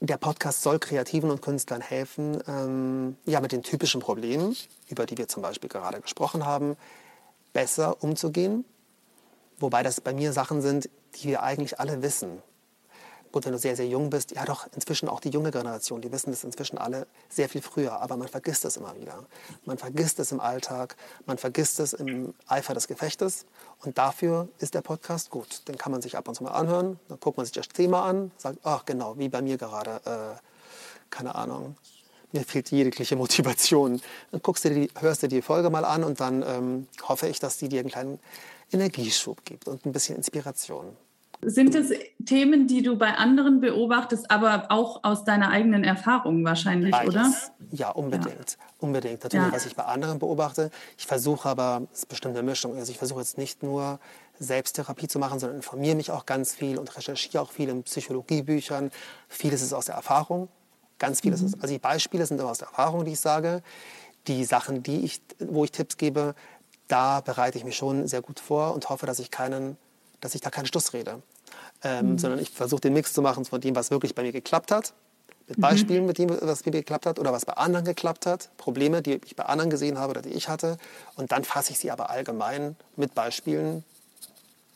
Der Podcast soll Kreativen und Künstlern helfen, ähm, ja, mit den typischen Problemen, über die wir zum Beispiel gerade gesprochen haben, besser umzugehen. Wobei das bei mir Sachen sind, die wir eigentlich alle wissen. Gut, wenn du sehr, sehr jung bist, ja doch, inzwischen auch die junge Generation, die wissen das inzwischen alle sehr viel früher, aber man vergisst es immer wieder. Man vergisst es im Alltag, man vergisst es im Eifer des Gefechtes und dafür ist der Podcast gut. Den kann man sich ab und zu mal anhören, dann guckt man sich das Thema an, sagt, ach genau, wie bei mir gerade, äh, keine Ahnung, mir fehlt jegliche Motivation. Dann guckst du die, hörst du die Folge mal an und dann ähm, hoffe ich, dass die dir einen kleinen Energieschub gibt und ein bisschen Inspiration. Sind es Themen, die du bei anderen beobachtest, aber auch aus deiner eigenen Erfahrung wahrscheinlich, Beides. oder? Ja, unbedingt. Ja. Unbedingt. Natürlich, ja. was ich bei anderen beobachte. Ich versuche aber, es ist bestimmt eine Mischung. Also ich versuche jetzt nicht nur Selbsttherapie zu machen, sondern informiere mich auch ganz viel und recherchiere auch viel in Psychologiebüchern. Vieles ist aus der Erfahrung. Ganz vieles mhm. ist, also die Beispiele sind immer aus der Erfahrung, die ich sage. Die Sachen, die ich, wo ich Tipps gebe, da bereite ich mich schon sehr gut vor und hoffe, dass ich keinen, dass ich da keinen Stuss rede. Ähm, mhm. Sondern ich versuche den Mix zu machen von dem, was wirklich bei mir geklappt hat, mit mhm. Beispielen, mit dem, was bei mir geklappt hat oder was bei anderen geklappt hat, Probleme, die ich bei anderen gesehen habe oder die ich hatte. Und dann fasse ich sie aber allgemein mit Beispielen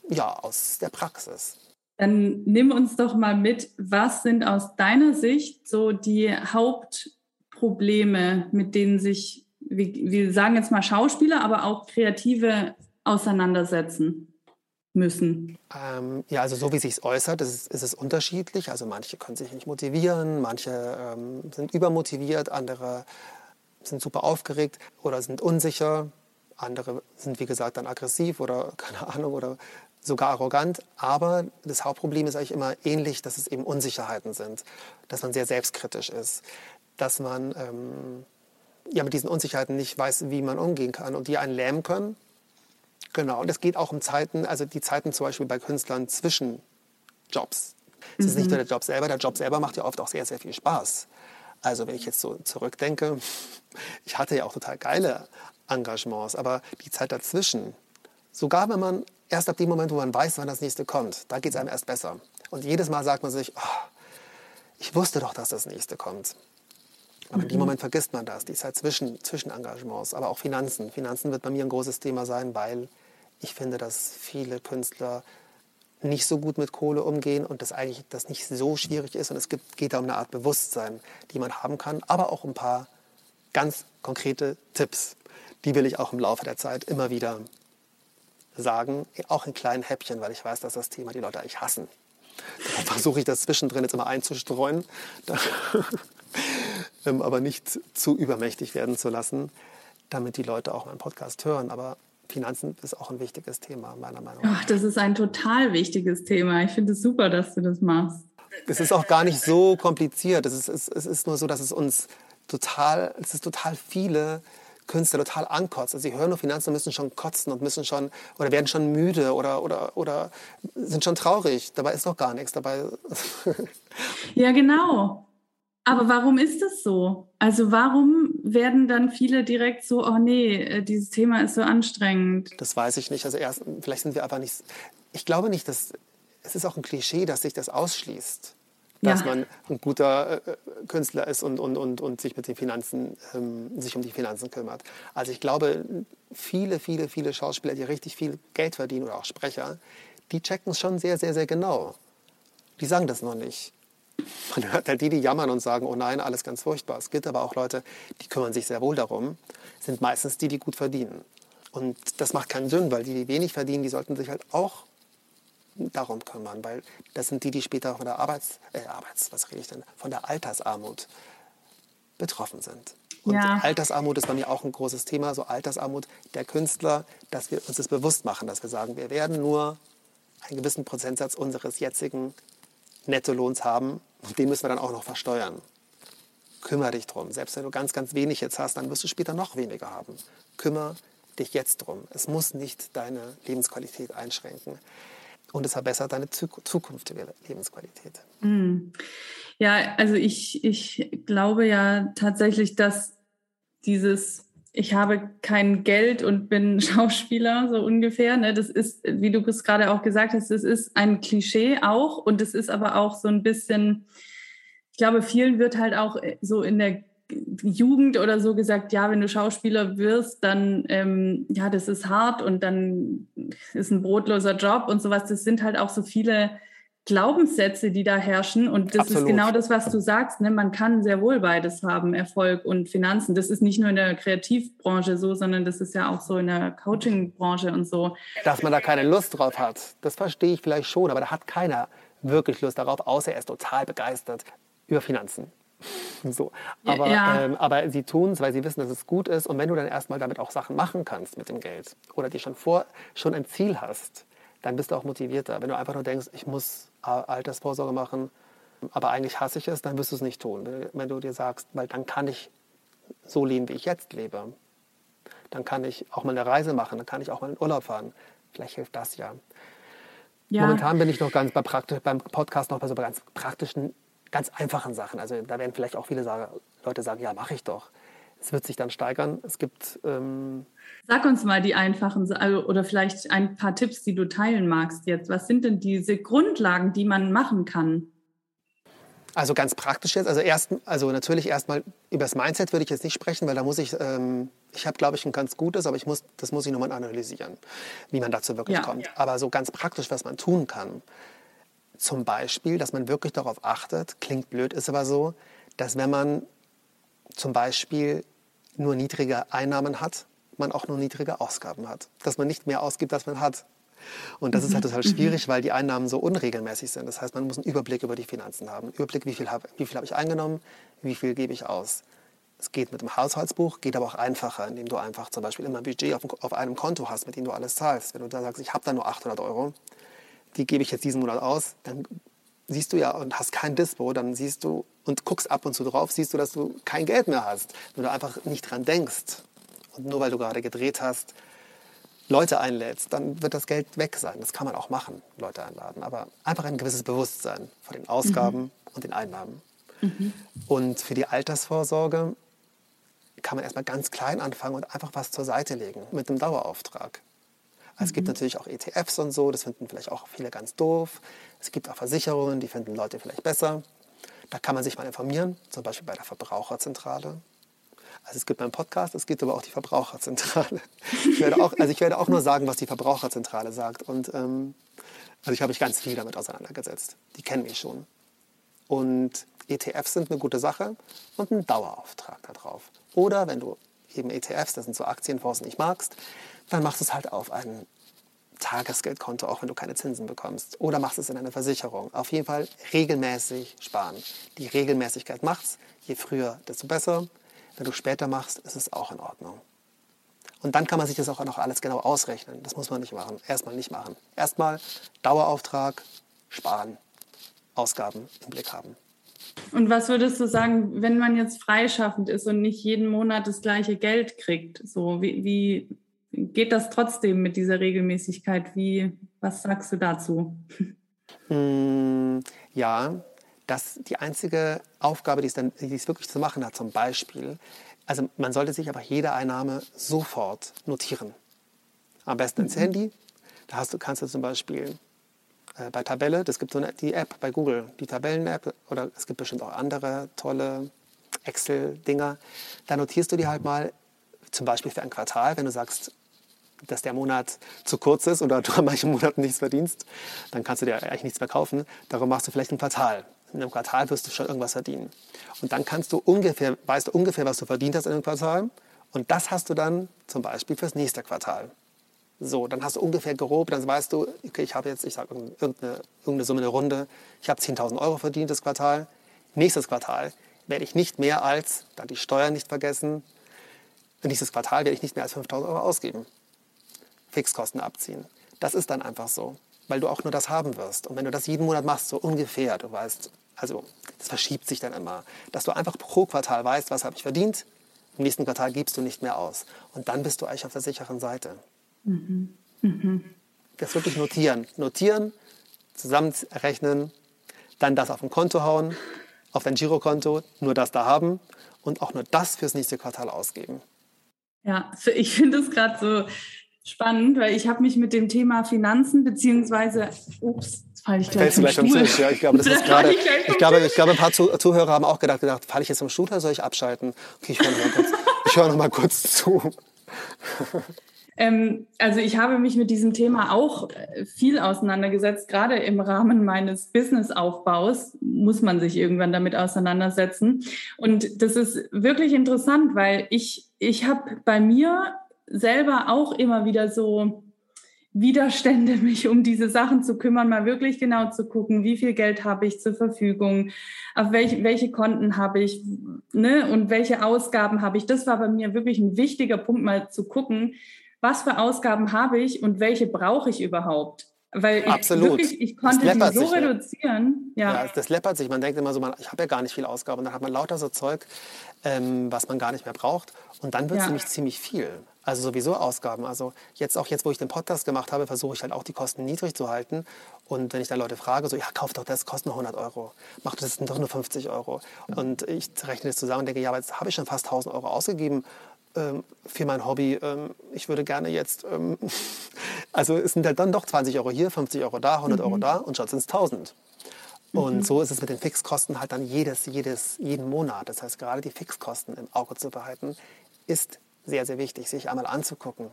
ja, aus der Praxis. Dann nimm uns doch mal mit, was sind aus deiner Sicht so die Hauptprobleme, mit denen sich wir sagen jetzt mal Schauspieler, aber auch Kreative auseinandersetzen müssen? Ähm, ja, also so wie sich äußert, ist, ist, es unterschiedlich. Also manche können sich nicht motivieren, manche ähm, sind übermotiviert, andere sind super aufgeregt oder sind unsicher. Andere sind, wie gesagt, dann aggressiv oder keine Ahnung oder sogar arrogant. Aber das Hauptproblem ist eigentlich immer ähnlich, dass es eben Unsicherheiten sind, dass man sehr selbstkritisch ist, dass man ähm, ja, mit diesen Unsicherheiten nicht weiß, wie man umgehen kann und die einen lähmen können. Genau, und es geht auch um Zeiten, also die Zeiten zum Beispiel bei Künstlern zwischen Jobs. Es mhm. ist nicht nur der Job selber, der Job selber macht ja oft auch sehr, sehr viel Spaß. Also wenn ich jetzt so zurückdenke, ich hatte ja auch total geile Engagements, aber die Zeit dazwischen, sogar wenn man erst ab dem Moment, wo man weiß, wann das nächste kommt, da geht es einem erst besser. Und jedes Mal sagt man sich, oh, ich wusste doch, dass das nächste kommt. Aber in dem mhm. Moment vergisst man das, die Zeit zwischen, zwischen Engagements, aber auch Finanzen. Finanzen wird bei mir ein großes Thema sein, weil ich finde, dass viele Künstler nicht so gut mit Kohle umgehen und dass eigentlich das nicht so schwierig ist. Und es gibt, geht da um eine Art Bewusstsein, die man haben kann, aber auch ein paar ganz konkrete Tipps. Die will ich auch im Laufe der Zeit immer wieder sagen, auch in kleinen Häppchen, weil ich weiß, dass das Thema die Leute eigentlich hassen. Da versuche ich das zwischendrin jetzt immer einzustreuen. Ähm, aber nicht zu übermächtig werden zu lassen, damit die Leute auch meinen Podcast hören. Aber Finanzen ist auch ein wichtiges Thema, meiner Meinung nach. Ach, das ist ein total wichtiges Thema. Ich finde es super, dass du das machst. es ist auch gar nicht so kompliziert. Es ist, es, es ist nur so, dass es uns total, es ist total viele Künstler total ankotzt. Also sie hören nur Finanzen und müssen schon kotzen und müssen schon oder werden schon müde oder, oder, oder sind schon traurig. Dabei ist doch gar nichts dabei. ja, genau. Aber warum ist das so? Also warum werden dann viele direkt so, oh nee, äh, dieses Thema ist so anstrengend? Das weiß ich nicht. Also erst, vielleicht sind wir einfach nicht. Ich glaube nicht, dass es ist auch ein Klischee, dass sich das ausschließt dass ja. man ein guter äh, Künstler ist und, und, und, und sich mit den Finanzen, ähm, sich um die Finanzen kümmert. Also ich glaube, viele, viele, viele Schauspieler, die richtig viel Geld verdienen oder auch Sprecher, die checken es schon sehr, sehr, sehr genau. Die sagen das noch nicht. Man hört halt die, die jammern und sagen, oh nein, alles ganz furchtbar. Es gibt aber auch Leute, die kümmern sich sehr wohl darum, sind meistens die, die gut verdienen. Und das macht keinen Sinn, weil die, die wenig verdienen, die sollten sich halt auch darum kümmern, weil das sind die, die später von der Arbeits, äh, Arbeits, was rede ich denn, von der Altersarmut betroffen sind. Und ja. Altersarmut ist bei mir auch ein großes Thema, so Altersarmut der Künstler, dass wir uns das bewusst machen, dass wir sagen, wir werden nur einen gewissen Prozentsatz unseres jetzigen Nettolohns haben und den müssen wir dann auch noch versteuern. Kümmere dich drum. Selbst wenn du ganz, ganz wenig jetzt hast, dann wirst du später noch weniger haben. Kümmere dich jetzt drum. Es muss nicht deine Lebensqualität einschränken und es verbessert deine zukünftige Lebensqualität. Mm. Ja, also ich, ich glaube ja tatsächlich, dass dieses ich habe kein Geld und bin Schauspieler, so ungefähr. Ne? Das ist, wie du es gerade auch gesagt hast, das ist ein Klischee auch und es ist aber auch so ein bisschen, ich glaube, vielen wird halt auch so in der Jugend oder so gesagt, ja, wenn du Schauspieler wirst, dann, ähm, ja, das ist hart und dann ist ein brotloser Job und sowas. Das sind halt auch so viele Glaubenssätze, die da herrschen. Und das Absolut. ist genau das, was du sagst. Ne? Man kann sehr wohl beides haben, Erfolg und Finanzen. Das ist nicht nur in der Kreativbranche so, sondern das ist ja auch so in der Coachingbranche und so. Dass man da keine Lust drauf hat, das verstehe ich vielleicht schon, aber da hat keiner wirklich Lust darauf, außer er ist total begeistert über Finanzen. So. Aber, ja. ähm, aber sie tun es, weil sie wissen, dass es gut ist. Und wenn du dann erstmal damit auch Sachen machen kannst mit dem Geld oder dir schon vor schon ein Ziel hast, dann bist du auch motivierter. Wenn du einfach nur denkst, ich muss Altersvorsorge machen, aber eigentlich hasse ich es, dann wirst du es nicht tun. Wenn du dir sagst, weil dann kann ich so leben, wie ich jetzt lebe. Dann kann ich auch mal eine Reise machen, dann kann ich auch mal in Urlaub fahren. Vielleicht hilft das ja. ja. Momentan bin ich noch ganz bei praktisch, beim Podcast noch bei so ganz praktischen ganz einfachen Sachen. Also da werden vielleicht auch viele Leute sagen, ja, mache ich doch. Es wird sich dann steigern. Es gibt. Ähm Sag uns mal die einfachen also, oder vielleicht ein paar Tipps, die du teilen magst jetzt. Was sind denn diese Grundlagen, die man machen kann? Also ganz praktisch jetzt. Also, erst, also natürlich erstmal über das Mindset würde ich jetzt nicht sprechen, weil da muss ich, ähm, ich habe glaube ich ein ganz gutes, aber ich muss, das muss ich nochmal analysieren, wie man dazu wirklich ja. kommt. Aber so ganz praktisch, was man tun kann. Zum Beispiel, dass man wirklich darauf achtet, klingt blöd, ist aber so, dass wenn man zum Beispiel nur niedrige Einnahmen hat, man auch nur niedrige Ausgaben hat. Dass man nicht mehr ausgibt, als man hat. Und das mhm. ist halt mhm. total schwierig, mhm. weil die Einnahmen so unregelmäßig sind. Das heißt, man muss einen Überblick über die Finanzen haben. Überblick, wie viel habe hab ich eingenommen, wie viel gebe ich aus. Es geht mit dem Haushaltsbuch, geht aber auch einfacher, indem du einfach zum Beispiel immer ein Budget auf, auf einem Konto hast, mit dem du alles zahlst. Wenn du da sagst, ich habe da nur 800 Euro, die gebe ich jetzt diesen Monat aus, dann siehst du ja und hast kein Dispo, dann siehst du und guckst ab und zu drauf, siehst du, dass du kein Geld mehr hast, wenn du einfach nicht dran denkst. Und nur weil du gerade gedreht hast, Leute einlädst, dann wird das Geld weg sein. Das kann man auch machen, Leute einladen. Aber einfach ein gewisses Bewusstsein vor den Ausgaben mhm. und den Einnahmen. Mhm. Und für die Altersvorsorge kann man erstmal ganz klein anfangen und einfach was zur Seite legen mit einem Dauerauftrag. Also es gibt mhm. natürlich auch ETFs und so, das finden vielleicht auch viele ganz doof. Es gibt auch Versicherungen, die finden Leute vielleicht besser. Da kann man sich mal informieren, zum Beispiel bei der Verbraucherzentrale. Also es gibt meinen Podcast, es gibt aber auch die Verbraucherzentrale. Ich werde auch, also ich werde auch nur sagen, was die Verbraucherzentrale sagt. Und ähm, also ich habe mich ganz viel damit auseinandergesetzt. Die kennen mich schon. Und ETFs sind eine gute Sache und ein Dauerauftrag darauf. Oder wenn du eben ETFs, das sind so Aktienfonds, nicht magst, dann machst du es halt auf ein Tagesgeldkonto, auch wenn du keine Zinsen bekommst. Oder machst es in eine Versicherung. Auf jeden Fall regelmäßig sparen. Die Regelmäßigkeit macht's. Je früher, desto besser. Wenn du später machst, ist es auch in Ordnung. Und dann kann man sich das auch noch alles genau ausrechnen. Das muss man nicht machen. Erstmal nicht machen. Erstmal Dauerauftrag, sparen. Ausgaben im Blick haben. Und was würdest du sagen, wenn man jetzt freischaffend ist und nicht jeden Monat das gleiche Geld kriegt? So, wie, wie geht das trotzdem mit dieser Regelmäßigkeit? Wie, was sagst du dazu? Mm, ja, das die einzige Aufgabe, die es, dann, die es wirklich zu machen hat, zum Beispiel, also man sollte sich aber jede Einnahme sofort notieren. Am besten ins mhm. Handy. Da hast du, kannst du zum Beispiel äh, bei Tabelle, das gibt so eine, die App bei Google, die Tabellen-App, oder es gibt bestimmt auch andere tolle Excel-Dinger. Da notierst du die halt mal, zum Beispiel für ein Quartal, wenn du sagst, dass der Monat zu kurz ist oder du an manchen Monaten nichts verdienst, dann kannst du dir eigentlich nichts mehr kaufen. Darum machst du vielleicht ein Quartal. In einem Quartal wirst du schon irgendwas verdienen. Und dann kannst du ungefähr, weißt du ungefähr, was du verdient hast in einem Quartal. Und das hast du dann zum Beispiel fürs nächste Quartal. So, dann hast du ungefähr grob, dann weißt du, okay, ich habe jetzt, ich sage irgendeine, irgendeine Summe, eine Runde, ich habe 10.000 Euro verdient das Quartal. Nächstes Quartal werde ich nicht mehr als, dann die Steuern nicht vergessen, nächstes Quartal werde ich nicht mehr als 5.000 Euro ausgeben. Fixkosten abziehen. Das ist dann einfach so, weil du auch nur das haben wirst. Und wenn du das jeden Monat machst, so ungefähr, du weißt, also das verschiebt sich dann immer, dass du einfach pro Quartal weißt, was habe ich verdient, im nächsten Quartal gibst du nicht mehr aus. Und dann bist du eigentlich auf der sicheren Seite. Mhm. Mhm. Das wirklich notieren. Notieren, zusammenrechnen, dann das auf ein Konto hauen, auf dein Girokonto, nur das da haben und auch nur das fürs nächste Quartal ausgeben. Ja, ich finde es gerade so spannend, weil ich habe mich mit dem Thema Finanzen beziehungsweise, ups, falle ich gleich, vom gleich Stuhl. Ja, ich glaube, das ist gerade, ich glaube, ich glaube, ein paar Zuhörer haben auch gedacht, gedacht falle ich jetzt vom Stuhl oder soll ich abschalten? Okay, ich höre noch mal kurz, ich höre noch mal kurz zu. Ähm, also ich habe mich mit diesem Thema auch äh, viel auseinandergesetzt. Gerade im Rahmen meines Businessaufbaus muss man sich irgendwann damit auseinandersetzen. Und das ist wirklich interessant, weil ich, ich habe bei mir selber auch immer wieder so Widerstände, mich um diese Sachen zu kümmern, mal wirklich genau zu gucken, wie viel Geld habe ich zur Verfügung, auf welche, welche Konten habe ich ne, und welche Ausgaben habe ich. Das war bei mir wirklich ein wichtiger Punkt, mal zu gucken, was für Ausgaben habe ich und welche brauche ich überhaupt? Weil ich Absolut. wirklich, ich konnte die so sich, reduzieren. Ja. ja, das läppert sich. Man denkt immer so, man, ich habe ja gar nicht viel Ausgaben. Dann hat man lauter so Zeug, ähm, was man gar nicht mehr braucht. Und dann wird es ja. nämlich ziemlich viel. Also sowieso Ausgaben. Also jetzt auch jetzt, wo ich den Podcast gemacht habe, versuche ich halt auch die Kosten niedrig zu halten. Und wenn ich dann Leute frage, so, ja, kauf doch das, kostet nur 100 Euro. Mach das sind doch nur 50 Euro. Und ich rechne das zusammen und denke, ja, aber jetzt habe ich schon fast 1000 Euro ausgegeben für mein Hobby. Ähm, ich würde gerne jetzt, ähm, also es sind halt dann doch 20 Euro hier, 50 Euro da, 100 mhm. Euro da und schon sind es 1000. Und mhm. so ist es mit den Fixkosten halt dann jedes, jedes, jeden Monat. Das heißt, gerade die Fixkosten im Auge zu behalten, ist sehr, sehr wichtig, sich einmal anzugucken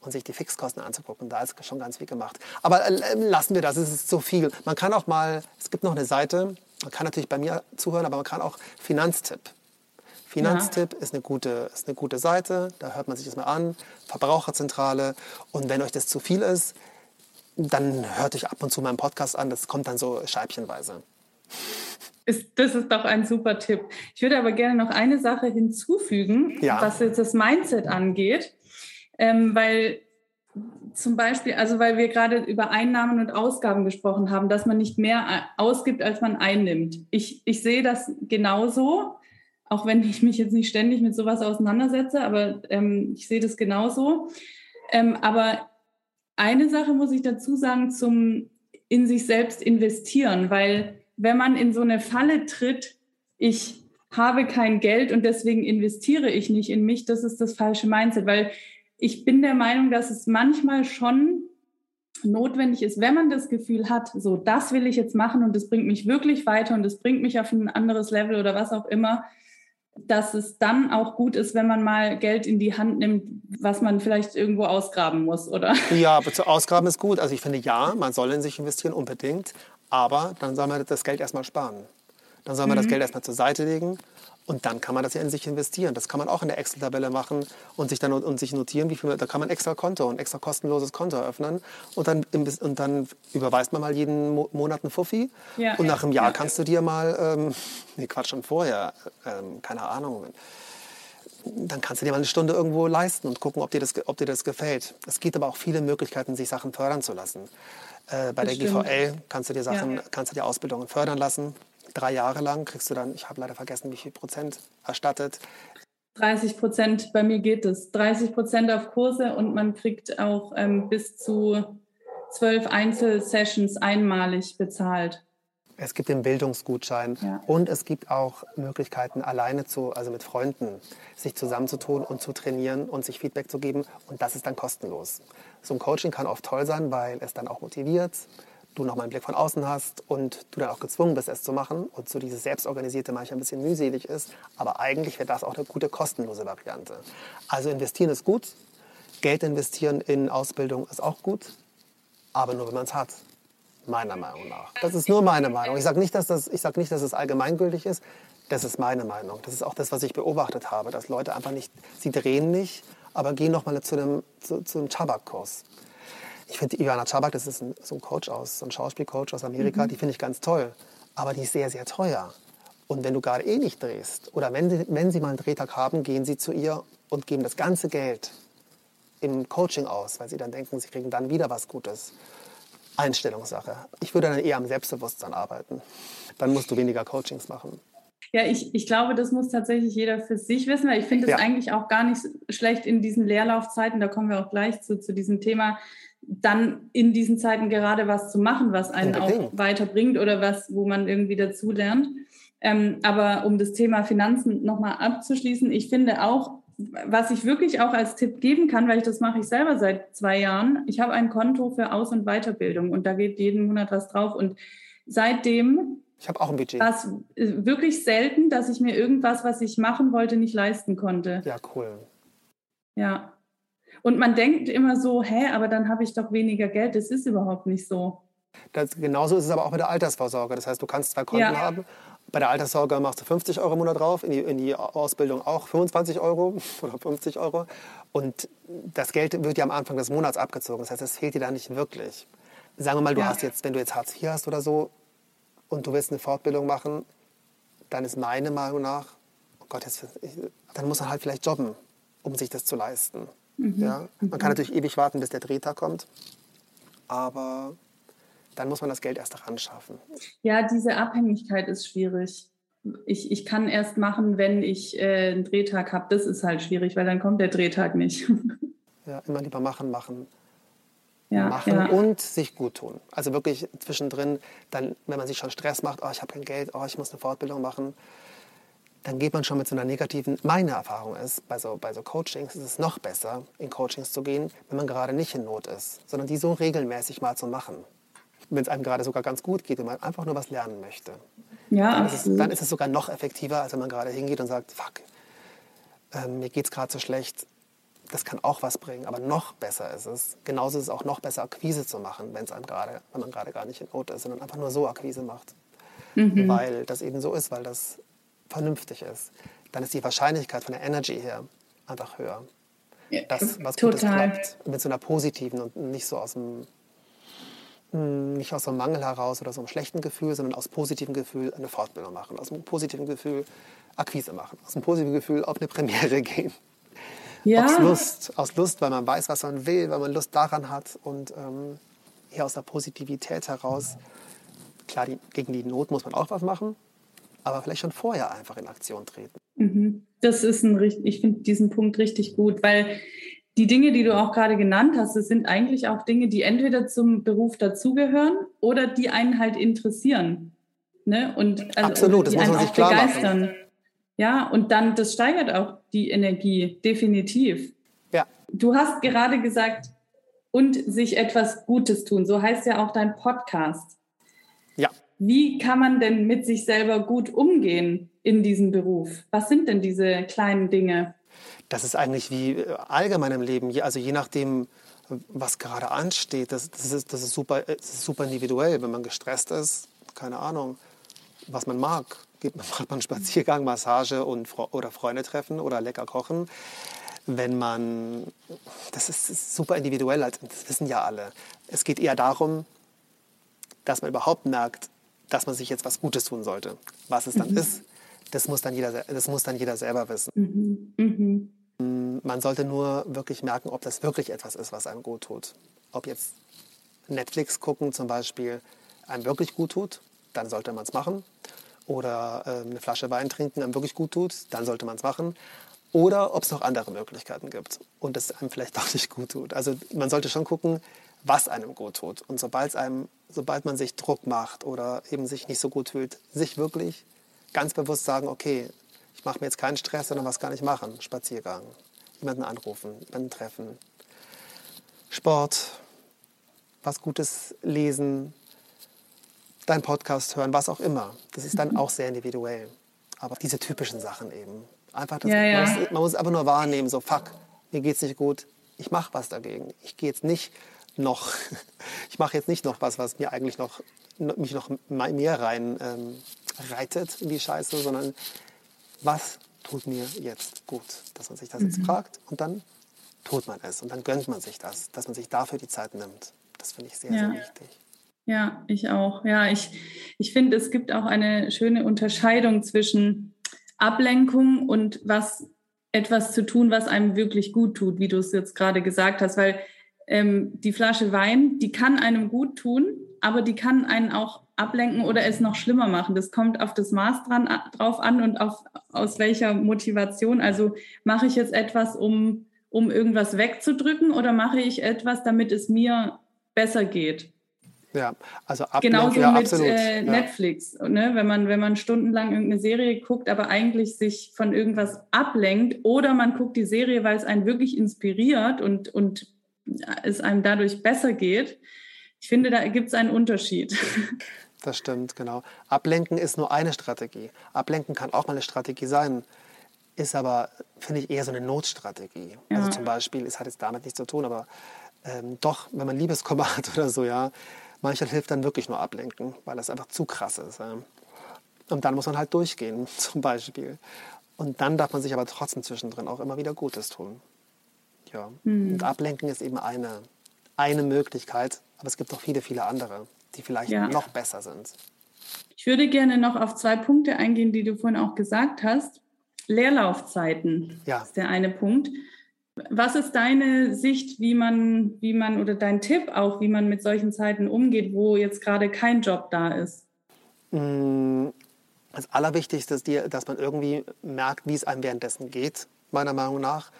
und sich die Fixkosten anzugucken. Da ist schon ganz viel gemacht. Aber äh, lassen wir das, es ist zu viel. Man kann auch mal, es gibt noch eine Seite, man kann natürlich bei mir zuhören, aber man kann auch Finanztipp. Finanztipp ist, eine gute, ist eine gute Seite, da hört man sich das mal an. Verbraucherzentrale. Und wenn euch das zu viel ist, dann hört euch ab und zu meinen Podcast an. Das kommt dann so scheibchenweise. Ist, das ist doch ein super Tipp. Ich würde aber gerne noch eine Sache hinzufügen, ja. was jetzt das Mindset angeht, ähm, weil zum Beispiel, also weil wir gerade über Einnahmen und Ausgaben gesprochen haben, dass man nicht mehr äh, ausgibt, als man einnimmt. Ich, ich sehe das genauso, auch wenn ich mich jetzt nicht ständig mit sowas auseinandersetze, aber ähm, ich sehe das genauso. Ähm, aber eine Sache muss ich dazu sagen zum in sich selbst investieren, weil wenn man in so eine Falle tritt, ich habe kein Geld und deswegen investiere ich nicht in mich, das ist das falsche Mindset, weil ich bin der Meinung, dass es manchmal schon notwendig ist, wenn man das Gefühl hat, so das will ich jetzt machen und das bringt mich wirklich weiter und das bringt mich auf ein anderes Level oder was auch immer, dass es dann auch gut ist, wenn man mal Geld in die Hand nimmt, was man vielleicht irgendwo ausgraben muss, oder? Ja, aber zu ausgraben ist gut. Also ich finde ja, man soll in sich investieren, unbedingt. Aber dann soll man das Geld erstmal sparen. Dann soll man mhm. das Geld erstmal zur Seite legen und dann kann man das ja in sich investieren. Das kann man auch in der Excel-Tabelle machen und sich dann und sich notieren, wie viel. Da kann man extra Konto, ein extra kostenloses Konto eröffnen und dann, und dann überweist man mal jeden Monat einen Fuffi. Ja, und nach einem Jahr ja. kannst du dir mal, ähm, nee, Quatsch, schon vorher, ähm, keine Ahnung, dann kannst du dir mal eine Stunde irgendwo leisten und gucken, ob dir das, ob dir das gefällt. Es gibt aber auch viele Möglichkeiten, sich Sachen fördern zu lassen. Äh, bei das der stimmt. GVL kannst du dir Sachen, ja. kannst du dir Ausbildungen fördern lassen. Drei Jahre lang kriegst du dann, ich habe leider vergessen, wie viel Prozent erstattet. 30 Prozent, bei mir geht es. 30 Prozent auf Kurse und man kriegt auch ähm, bis zu zwölf Einzelsessions einmalig bezahlt. Es gibt den Bildungsgutschein ja. und es gibt auch Möglichkeiten, alleine zu, also mit Freunden, sich zusammenzutun und zu trainieren und sich Feedback zu geben. Und das ist dann kostenlos. So ein Coaching kann oft toll sein, weil es dann auch motiviert, du nochmal einen Blick von außen hast und du dann auch gezwungen bist, es zu machen und so dieses Selbstorganisierte manchmal ein bisschen mühselig ist. Aber eigentlich wäre das auch eine gute kostenlose Variante. Also investieren ist gut, Geld investieren in Ausbildung ist auch gut, aber nur wenn man es hat meiner Meinung nach. Das ist nur meine Meinung. Ich sage nicht, dass das, ich sag nicht, dass es allgemeingültig ist. Das ist meine Meinung. Das ist auch das, was ich beobachtet habe, dass Leute einfach nicht, sie drehen nicht, aber gehen noch mal zu einem, zu, zu einem Chabak-Kurs. Ich finde Ivana Chabak, das ist ein, so ein Coach aus, so ein Schauspielcoach aus Amerika, mhm. die finde ich ganz toll. Aber die ist sehr, sehr teuer. Und wenn du gerade eh nicht drehst oder wenn sie, wenn sie mal einen Drehtag haben, gehen sie zu ihr und geben das ganze Geld im Coaching aus, weil sie dann denken, sie kriegen dann wieder was Gutes. Einstellungssache. Ich würde dann eher am Selbstbewusstsein arbeiten. Dann musst du weniger Coachings machen. Ja, ich, ich glaube, das muss tatsächlich jeder für sich wissen, weil ich finde es ja. eigentlich auch gar nicht schlecht in diesen Leerlaufzeiten, da kommen wir auch gleich zu, zu diesem Thema, dann in diesen Zeiten gerade was zu machen, was einen auch weiterbringt oder was, wo man irgendwie dazu lernt. Ähm, aber um das Thema Finanzen nochmal abzuschließen, ich finde auch, was ich wirklich auch als Tipp geben kann, weil ich das mache ich selber seit zwei Jahren. Ich habe ein Konto für Aus- und Weiterbildung und da geht jeden Monat was drauf. Und seitdem ich habe auch ein Budget. war es äh, wirklich selten, dass ich mir irgendwas, was ich machen wollte, nicht leisten konnte. Ja, cool. Ja. Und man denkt immer so, hä, aber dann habe ich doch weniger Geld. Das ist überhaupt nicht so. Das, genauso ist es aber auch mit der Altersvorsorge. Das heißt, du kannst zwei Konten ja. haben bei der Alterssorge machst du 50 Euro im Monat drauf, in die, in die Ausbildung auch 25 Euro oder 50 Euro. Und das Geld wird ja am Anfang des Monats abgezogen. Das heißt, es fehlt dir da nicht wirklich. Sagen wir mal, du ja. hast jetzt, wenn du jetzt Hartz IV hast oder so und du willst eine Fortbildung machen, dann ist meine Meinung nach, oh Gott, jetzt, dann muss man halt vielleicht jobben, um sich das zu leisten. Mhm. Ja? Man kann natürlich ewig warten, bis der Drehtag kommt. Aber dann muss man das Geld erst ran schaffen. Ja, diese Abhängigkeit ist schwierig. Ich, ich kann erst machen, wenn ich äh, einen Drehtag habe. Das ist halt schwierig, weil dann kommt der Drehtag nicht. ja, immer lieber machen, machen. Ja, machen ja. und sich gut tun. Also wirklich zwischendrin, dann, wenn man sich schon Stress macht, oh, ich habe kein Geld, oh, ich muss eine Fortbildung machen, dann geht man schon mit so einer negativen, meine Erfahrung ist, bei so, bei so Coachings ist es noch besser, in Coachings zu gehen, wenn man gerade nicht in Not ist, sondern die so regelmäßig mal zu machen wenn es einem gerade sogar ganz gut geht und man einfach nur was lernen möchte. Ja, dann ist, es, dann ist es sogar noch effektiver, als wenn man gerade hingeht und sagt, fuck, ähm, mir geht es gerade so schlecht. Das kann auch was bringen, aber noch besser ist es. Genauso ist es auch noch besser, Akquise zu machen, wenn es einem gerade, wenn man gerade gar nicht in Not ist, sondern einfach nur so Akquise macht. Mhm. Weil das eben so ist, weil das vernünftig ist. Dann ist die Wahrscheinlichkeit von der Energy her einfach höher. Ja, dass was total. Gutes klappt. Mit so einer positiven und nicht so aus dem hm, nicht aus so einem Mangel heraus oder so einem schlechten Gefühl, sondern aus positivem Gefühl eine Fortbildung machen, aus einem positiven Gefühl Akquise machen, aus einem positiven Gefühl auf eine Premiere gehen. Ja. Aus Lust, aus Lust, weil man weiß, was man will, weil man Lust daran hat und ähm, eher aus der Positivität heraus. Klar, die, gegen die Not muss man auch was machen, aber vielleicht schon vorher einfach in Aktion treten. Mhm. Das ist ein richtig, ich finde diesen Punkt richtig gut, weil die Dinge, die du auch gerade genannt hast, das sind eigentlich auch Dinge, die entweder zum Beruf dazugehören oder die einen halt interessieren. Ne? Und also, Absolut, das muss man sich klar begeistern. Machen. Ja, und dann, das steigert auch die Energie, definitiv. Ja. Du hast gerade gesagt, und sich etwas Gutes tun. So heißt ja auch dein Podcast. Wie kann man denn mit sich selber gut umgehen in diesem Beruf? Was sind denn diese kleinen Dinge? das ist eigentlich wie äh, allgemein im Leben. Also je nachdem, was gerade ansteht, das, das, ist, das, ist super, das ist super individuell. Wenn man gestresst ist, keine Ahnung, was man mag. Geht man, macht man Spaziergang, Massage und, oder Freunde treffen oder lecker kochen. Wenn man, das ist, ist super individuell, das wissen ja alle. Es geht eher darum, dass man überhaupt merkt, dass man sich jetzt was Gutes tun sollte. Was es dann mhm. ist, das muss dann jeder, das muss dann jeder selber wissen. Mhm. Mhm. Man sollte nur wirklich merken, ob das wirklich etwas ist, was einem gut tut. Ob jetzt Netflix gucken zum Beispiel einem wirklich gut tut, dann sollte man es machen. Oder äh, eine Flasche Wein trinken einem wirklich gut tut, dann sollte man es machen. Oder ob es noch andere Möglichkeiten gibt und es einem vielleicht doch nicht gut tut. Also man sollte schon gucken, was einem gut tut. Und sobald, einem, sobald man sich Druck macht oder eben sich nicht so gut fühlt, sich wirklich ganz bewusst sagen, okay, ich mache mir jetzt keinen Stress, sondern was kann ich machen? Spaziergang, jemanden anrufen, jemanden treffen, Sport, was Gutes lesen, deinen Podcast hören, was auch immer. Das ist dann mhm. auch sehr individuell. Aber diese typischen Sachen eben. Einfach das, ja, ja. Man, muss, man muss einfach nur wahrnehmen, so fuck, mir geht's nicht gut, ich mache was dagegen. Ich gehe jetzt nicht noch, ich mache jetzt nicht noch was, was mir eigentlich noch, mich noch mehr rein ähm, reitet in die Scheiße, sondern was tut mir jetzt gut? Dass man sich das mhm. jetzt fragt und dann tut man es und dann gönnt man sich das, dass man sich dafür die Zeit nimmt. Das finde ich sehr, ja. sehr wichtig. Ja, ich auch. Ja, ich, ich finde, es gibt auch eine schöne Unterscheidung zwischen Ablenkung und was etwas zu tun, was einem wirklich gut tut, wie du es jetzt gerade gesagt hast, weil ähm, die Flasche Wein, die kann einem gut tun, aber die kann einen auch ablenken oder es noch schlimmer machen. Das kommt auf das Maß dran, drauf an und auf, aus welcher Motivation. Also mache ich jetzt etwas, um, um irgendwas wegzudrücken oder mache ich etwas, damit es mir besser geht? Ja, also ablenken, Genauso ja, mit äh, Netflix, ne? wenn, man, wenn man stundenlang irgendeine Serie guckt, aber eigentlich sich von irgendwas ablenkt oder man guckt die Serie, weil es einen wirklich inspiriert und, und es einem dadurch besser geht. Ich finde, da gibt es einen Unterschied. Das stimmt, genau. Ablenken ist nur eine Strategie. Ablenken kann auch mal eine Strategie sein, ist aber, finde ich, eher so eine Notstrategie. Ja. Also zum Beispiel, es hat jetzt damit nichts zu tun, aber ähm, doch, wenn man Liebeskummer hat oder so, ja, manchmal hilft dann wirklich nur ablenken, weil das einfach zu krass ist. Ja. Und dann muss man halt durchgehen, zum Beispiel. Und dann darf man sich aber trotzdem zwischendrin auch immer wieder Gutes tun. Ja. Mhm. Und ablenken ist eben eine, eine Möglichkeit, aber es gibt auch viele, viele andere, die vielleicht ja. noch besser sind. Ich würde gerne noch auf zwei Punkte eingehen, die du vorhin auch gesagt hast. Leerlaufzeiten ja. ist der eine Punkt. Was ist deine Sicht, wie man, wie man oder dein Tipp auch, wie man mit solchen Zeiten umgeht, wo jetzt gerade kein Job da ist? Mm, das Allerwichtigste ist, dass man irgendwie merkt, wie es einem währenddessen geht, meiner Meinung nach.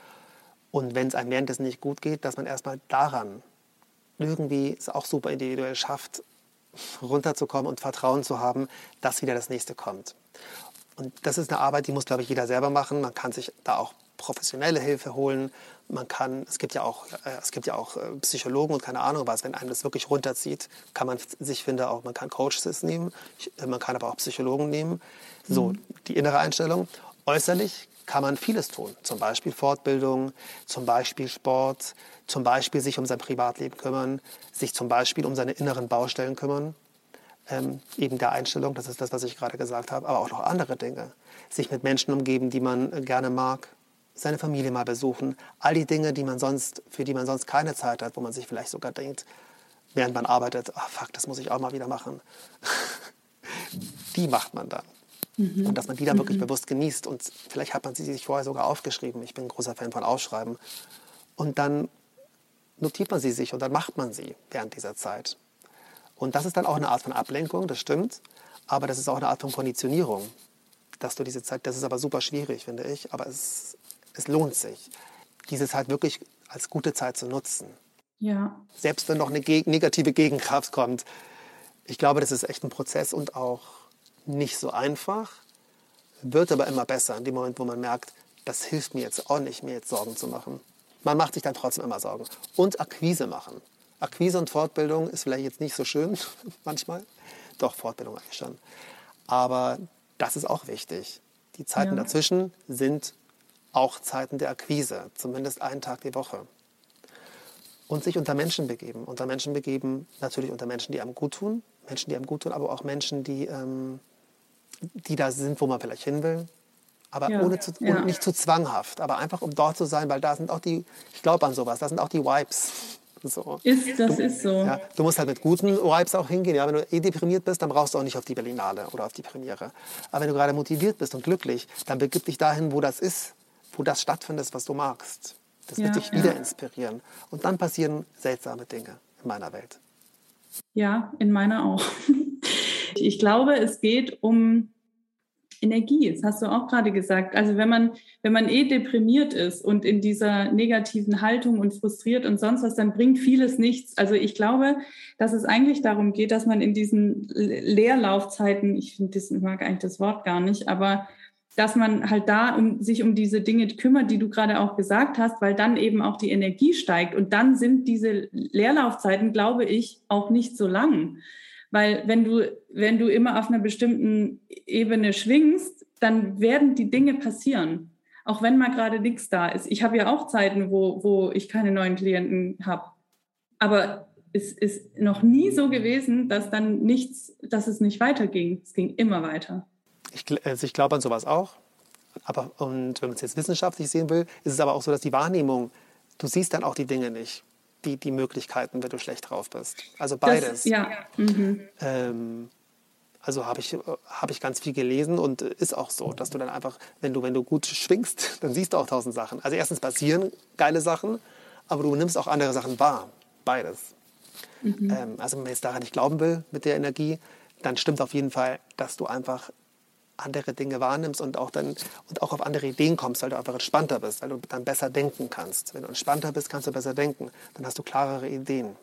Und wenn es einem währenddessen nicht gut geht, dass man erstmal daran irgendwie es auch super individuell schafft, runterzukommen und Vertrauen zu haben, dass wieder das nächste kommt. Und das ist eine Arbeit, die muss, glaube ich, jeder selber machen. Man kann sich da auch professionelle Hilfe holen. Man kann, es gibt ja auch, äh, es gibt ja auch äh, Psychologen und keine Ahnung was. Wenn einem das wirklich runterzieht, kann man sich, finde auch, man kann Coaches nehmen, äh, man kann aber auch Psychologen nehmen. So, mhm. die innere Einstellung. Äußerlich kann man vieles tun. Zum Beispiel Fortbildung, zum Beispiel Sport, zum Beispiel sich um sein Privatleben kümmern, sich zum Beispiel um seine inneren Baustellen kümmern. Ähm, eben der Einstellung, das ist das, was ich gerade gesagt habe, aber auch noch andere Dinge. Sich mit Menschen umgeben, die man äh, gerne mag, seine Familie mal besuchen, all die Dinge, die man sonst, für die man sonst keine Zeit hat, wo man sich vielleicht sogar denkt, während man arbeitet, ach fuck, das muss ich auch mal wieder machen. die macht man dann. Mhm. Und dass man die dann wirklich mhm. bewusst genießt. Und vielleicht hat man sie sich vorher sogar aufgeschrieben. Ich bin ein großer Fan von Aufschreiben. Und dann notiert man sie sich und dann macht man sie während dieser Zeit. Und das ist dann auch eine Art von Ablenkung, das stimmt. Aber das ist auch eine Art von Konditionierung, dass du diese Zeit, das ist aber super schwierig, finde ich, aber es, es lohnt sich, diese Zeit wirklich als gute Zeit zu nutzen. Ja. Selbst wenn noch eine negative Gegenkraft kommt. Ich glaube, das ist echt ein Prozess und auch nicht so einfach, wird aber immer besser in dem Moment, wo man merkt, das hilft mir jetzt auch nicht, mir jetzt Sorgen zu machen. Man macht sich dann trotzdem immer Sorgen. Und Akquise machen. Akquise und Fortbildung ist vielleicht jetzt nicht so schön manchmal. Doch, Fortbildung eigentlich schon. Aber das ist auch wichtig. Die Zeiten ja. dazwischen sind auch Zeiten der Akquise, zumindest einen Tag die Woche. Und sich unter Menschen begeben. Unter Menschen begeben, natürlich unter Menschen, die einem gut tun, Menschen, die einem gut tun, aber auch Menschen, die ähm, die da sind, wo man vielleicht hin will. Aber ja, ohne zu, ja. nicht zu zwanghaft, aber einfach um dort zu sein, weil da sind auch die, ich glaube an sowas, da sind auch die Vibes. So. Ist, das du, ist so. Ja, du musst halt mit guten Vibes auch hingehen. Ja, wenn du eh deprimiert bist, dann brauchst du auch nicht auf die Berlinale oder auf die Premiere. Aber wenn du gerade motiviert bist und glücklich, dann begib dich dahin, wo das ist, wo das stattfindet, was du magst. Das wird Ja, dich wieder inspirieren. Und dann passieren seltsame Dinge in meiner Welt. Ja, in meiner auch. Ich glaube, es geht um Energie, das hast du auch gerade gesagt. Also wenn man, wenn man eh deprimiert ist und in dieser negativen Haltung und frustriert und sonst was, dann bringt vieles nichts. Also ich glaube, dass es eigentlich darum geht, dass man in diesen Le- Leerlaufzeiten, ich finde, das mag eigentlich das Wort gar nicht, aber dass man halt da um, sich um diese Dinge kümmert, die du gerade auch gesagt hast, weil dann eben auch die Energie steigt. Und dann sind diese Leerlaufzeiten, glaube ich, auch nicht so lang. Weil wenn du, wenn du immer auf einer bestimmten Ebene schwingst, dann werden die Dinge passieren. Auch wenn mal gerade nichts da ist. Ich habe ja auch Zeiten, wo, wo ich keine neuen Klienten habe. Aber es ist noch nie so gewesen, dass dann nichts, dass es nicht weiterging. Es ging immer weiter. Ich, also ich glaube an sowas auch. Aber, und wenn man es jetzt wissenschaftlich sehen will, ist es aber auch so, dass die Wahrnehmung, du siehst dann auch die Dinge nicht, die, die Möglichkeiten, wenn du schlecht drauf bist. Also beides. Das, ja. Mhm. Ähm, also habe ich, hab ich ganz viel gelesen und ist auch so, dass du dann einfach, wenn du, wenn du gut schwingst, dann siehst du auch tausend Sachen. Also erstens passieren geile Sachen, aber du nimmst auch andere Sachen wahr. Beides. Ähm, also wenn man jetzt daran nicht glauben will mit der Energie, dann stimmt auf jeden Fall, dass du einfach andere Dinge wahrnimmst und auch, dann, und auch auf andere Ideen kommst, weil du einfach entspannter bist, weil du dann besser denken kannst. Wenn du entspannter bist, kannst du besser denken. Dann hast du klarere Ideen.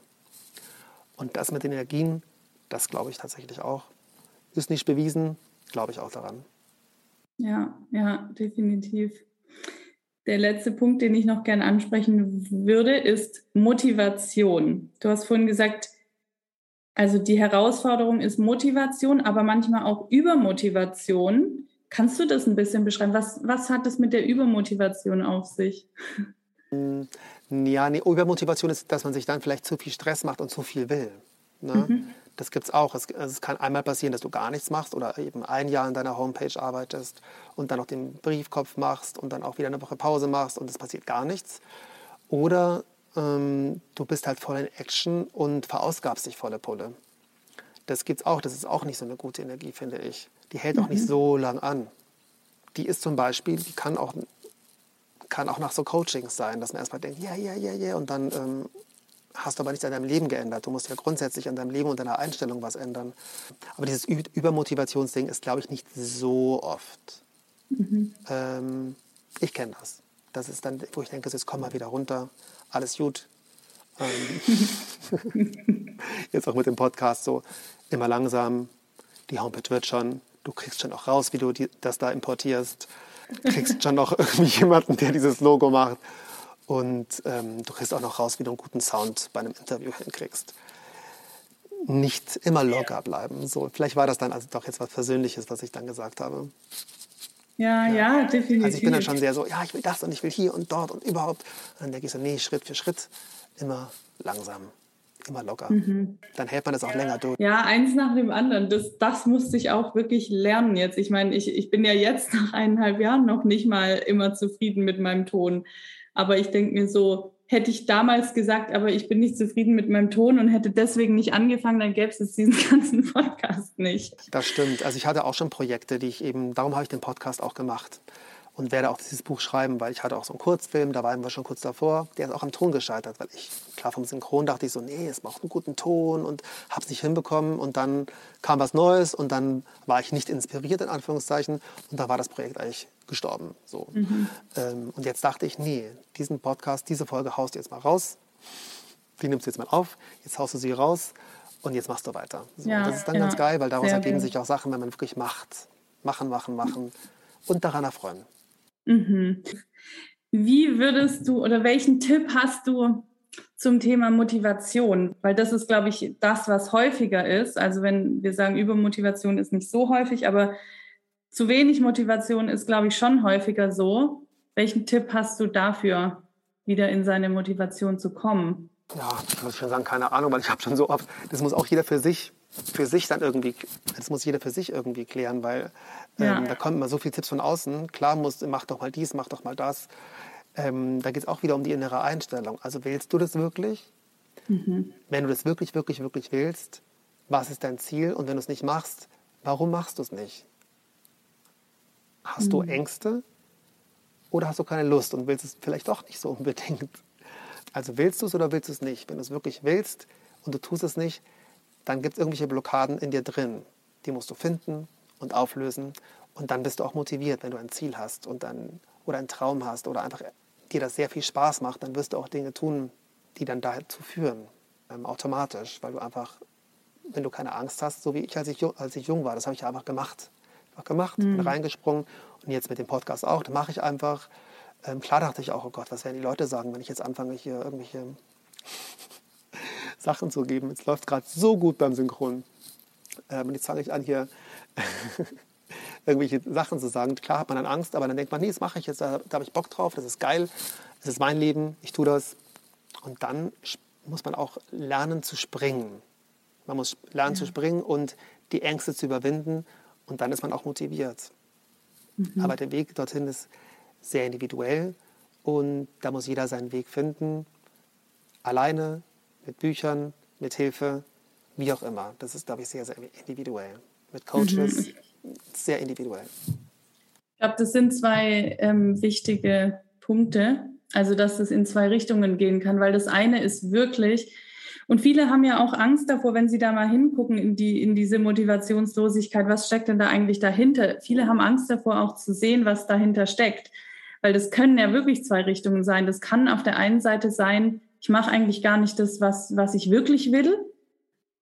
Und das mit den Energien, das glaube ich tatsächlich auch. Ist nicht bewiesen, glaube ich auch daran. Ja, ja, definitiv. Der letzte Punkt, den ich noch gern ansprechen würde, ist Motivation. Du hast vorhin gesagt, also die Herausforderung ist Motivation, aber manchmal auch Übermotivation. Kannst du das ein bisschen beschreiben? Was, was hat es mit der Übermotivation auf sich? Ja, nee, Übermotivation ist, dass man sich dann vielleicht zu viel Stress macht und zu viel will. Ne? Das gibt es auch. Es, es kann einmal passieren, dass du gar nichts machst oder eben ein Jahr an deiner Homepage arbeitest und dann noch den Briefkopf machst und dann auch wieder eine Woche Pause machst und es passiert gar nichts. Oder ähm, du bist halt voll in Action und verausgabst dich volle Pulle. Das gibt's auch. Das ist auch nicht so eine gute Energie, finde ich. Die hält auch nicht so lang an. Die ist zum Beispiel, die kann auch kann auch nach so Coachings sein, dass man erstmal denkt, ja, ja, ja, ja, und dann ähm, hast du aber nichts an deinem Leben geändert. Du musst ja grundsätzlich an deinem Leben und deiner Einstellung was ändern. Aber dieses Übermotivationsding ist, glaube ich, nicht so oft. Ähm, ich kenne das. Das ist dann, wo ich denke, jetzt komm mal wieder runter, alles gut. Ähm, jetzt auch mit dem Podcast so, immer langsam, die Homepage wird schon, du kriegst schon auch raus, wie du die, das da importierst kriegst schon noch irgendwie jemanden, der dieses Logo macht. Und ähm, du kriegst auch noch raus, wie du einen guten Sound bei einem Interview hinkriegst. Nicht immer locker bleiben. So, vielleicht war das dann also doch jetzt was Persönliches, was ich dann gesagt habe. Ja, ja, definitiv. Also ich bin dann schon sehr so, ja, ich will das und ich will hier und dort und überhaupt. Und dann denke ich so, nee, Schritt für Schritt, immer langsam, immer locker. Dann hält man das auch länger durch. Ja, eins nach dem anderen. Das, das musste ich auch wirklich lernen jetzt. Ich meine, ich, ich bin ja jetzt nach eineinhalb Jahren noch nicht mal immer zufrieden mit meinem Ton. Aber ich denke mir so, hätte ich damals gesagt, aber ich bin nicht zufrieden mit meinem Ton und hätte deswegen nicht angefangen, dann gäbe es diesen ganzen Podcast nicht. Das stimmt. Also ich hatte auch schon Projekte, die ich eben, darum habe ich den Podcast auch gemacht und werde auch dieses Buch schreiben, weil ich hatte auch so einen Kurzfilm, da waren wir schon kurz davor, der ist auch am Ton gescheitert, weil ich, klar vom Synchron dachte ich so, nee, es braucht einen guten Ton und habe es nicht hinbekommen und dann kam was Neues und dann war ich nicht inspiriert, in Anführungszeichen, und da war das Projekt eigentlich gestorben. So. Ähm, und jetzt dachte ich, nee, diesen Podcast, diese Folge haust du jetzt mal raus, die nimmst du jetzt mal auf, jetzt haust du sie raus und jetzt machst du weiter. So, Ja, das ist dann ja, ganz geil, weil daraus sehr ergeben sich auch Sachen, wenn man wirklich macht. Machen, machen, machen und daran erfreuen. Mhm. Wie würdest du oder welchen Tipp hast du zum Thema Motivation? Weil das ist, glaube ich, das, was häufiger ist. Also wenn wir sagen, Übermotivation ist nicht so häufig, aber zu wenig Motivation ist, glaube ich, schon häufiger so. Welchen Tipp hast du dafür, wieder in seine Motivation zu kommen? Ja, muss ich schon sagen, keine Ahnung, weil ich habe schon so oft, das muss auch jeder für sich, für sich dann irgendwie, das muss jeder für sich irgendwie klären, weil ähm, Ja. da kommen immer so viele Tipps von außen. Klar musst, mach doch mal dies, mach doch mal das. Ähm, da geht es auch wieder um die innere Einstellung. Also willst du das wirklich? Mhm. Wenn du das wirklich, wirklich, wirklich willst, was ist dein Ziel? Und wenn du es nicht machst, warum machst du es nicht? Hast mhm. du Ängste oder hast du keine Lust und willst es vielleicht doch nicht so unbedingt? Also willst du es oder willst du es nicht? Wenn du es wirklich willst und du tust es nicht, dann gibt es irgendwelche Blockaden in dir drin. Die musst du finden und auflösen. Und dann bist du auch motiviert, wenn du ein Ziel hast und dann, oder einen Traum hast oder einfach dir das sehr viel Spaß macht, dann wirst du auch Dinge tun, die dann dazu führen, ähm, automatisch, weil du einfach, wenn du keine Angst hast, so wie ich, als ich, als ich jung war, das habe ich einfach gemacht. Einfach gemacht, mhm. bin reingesprungen und jetzt mit dem Podcast auch, da mache ich einfach. Ähm, klar dachte ich auch, oh Gott, was werden die Leute sagen, wenn ich jetzt anfange, hier irgendwelche Sachen zu geben. Es läuft gerade so gut beim Synchron. Ähm, und jetzt fange ich an, hier irgendwelche Sachen zu sagen. Klar hat man dann Angst, aber dann denkt man, nee, das mache ich jetzt, da, da habe ich Bock drauf, das ist geil, das ist mein Leben, ich tue das. Und dann muss man auch lernen zu springen. Man muss lernen ja. zu springen und die Ängste zu überwinden und dann ist man auch motiviert. Mhm. Aber der Weg dorthin ist sehr individuell und da muss jeder seinen Weg finden. Alleine, mit Büchern, mit Hilfe, wie auch immer. Das ist, glaube ich, sehr, sehr individuell. Mit Coaches, mhm. sehr individuell. Ich glaube, das sind zwei ähm, wichtige Punkte. Also, dass es in zwei Richtungen gehen kann, weil das eine ist wirklich, und viele haben ja auch Angst davor, wenn sie da mal hingucken in, die, in diese Motivationslosigkeit, was steckt denn da eigentlich dahinter? Viele haben Angst davor auch zu sehen, was dahinter steckt. Weil das können ja wirklich zwei Richtungen sein. Das kann auf der einen Seite sein, ich mache eigentlich gar nicht das, was, was ich wirklich will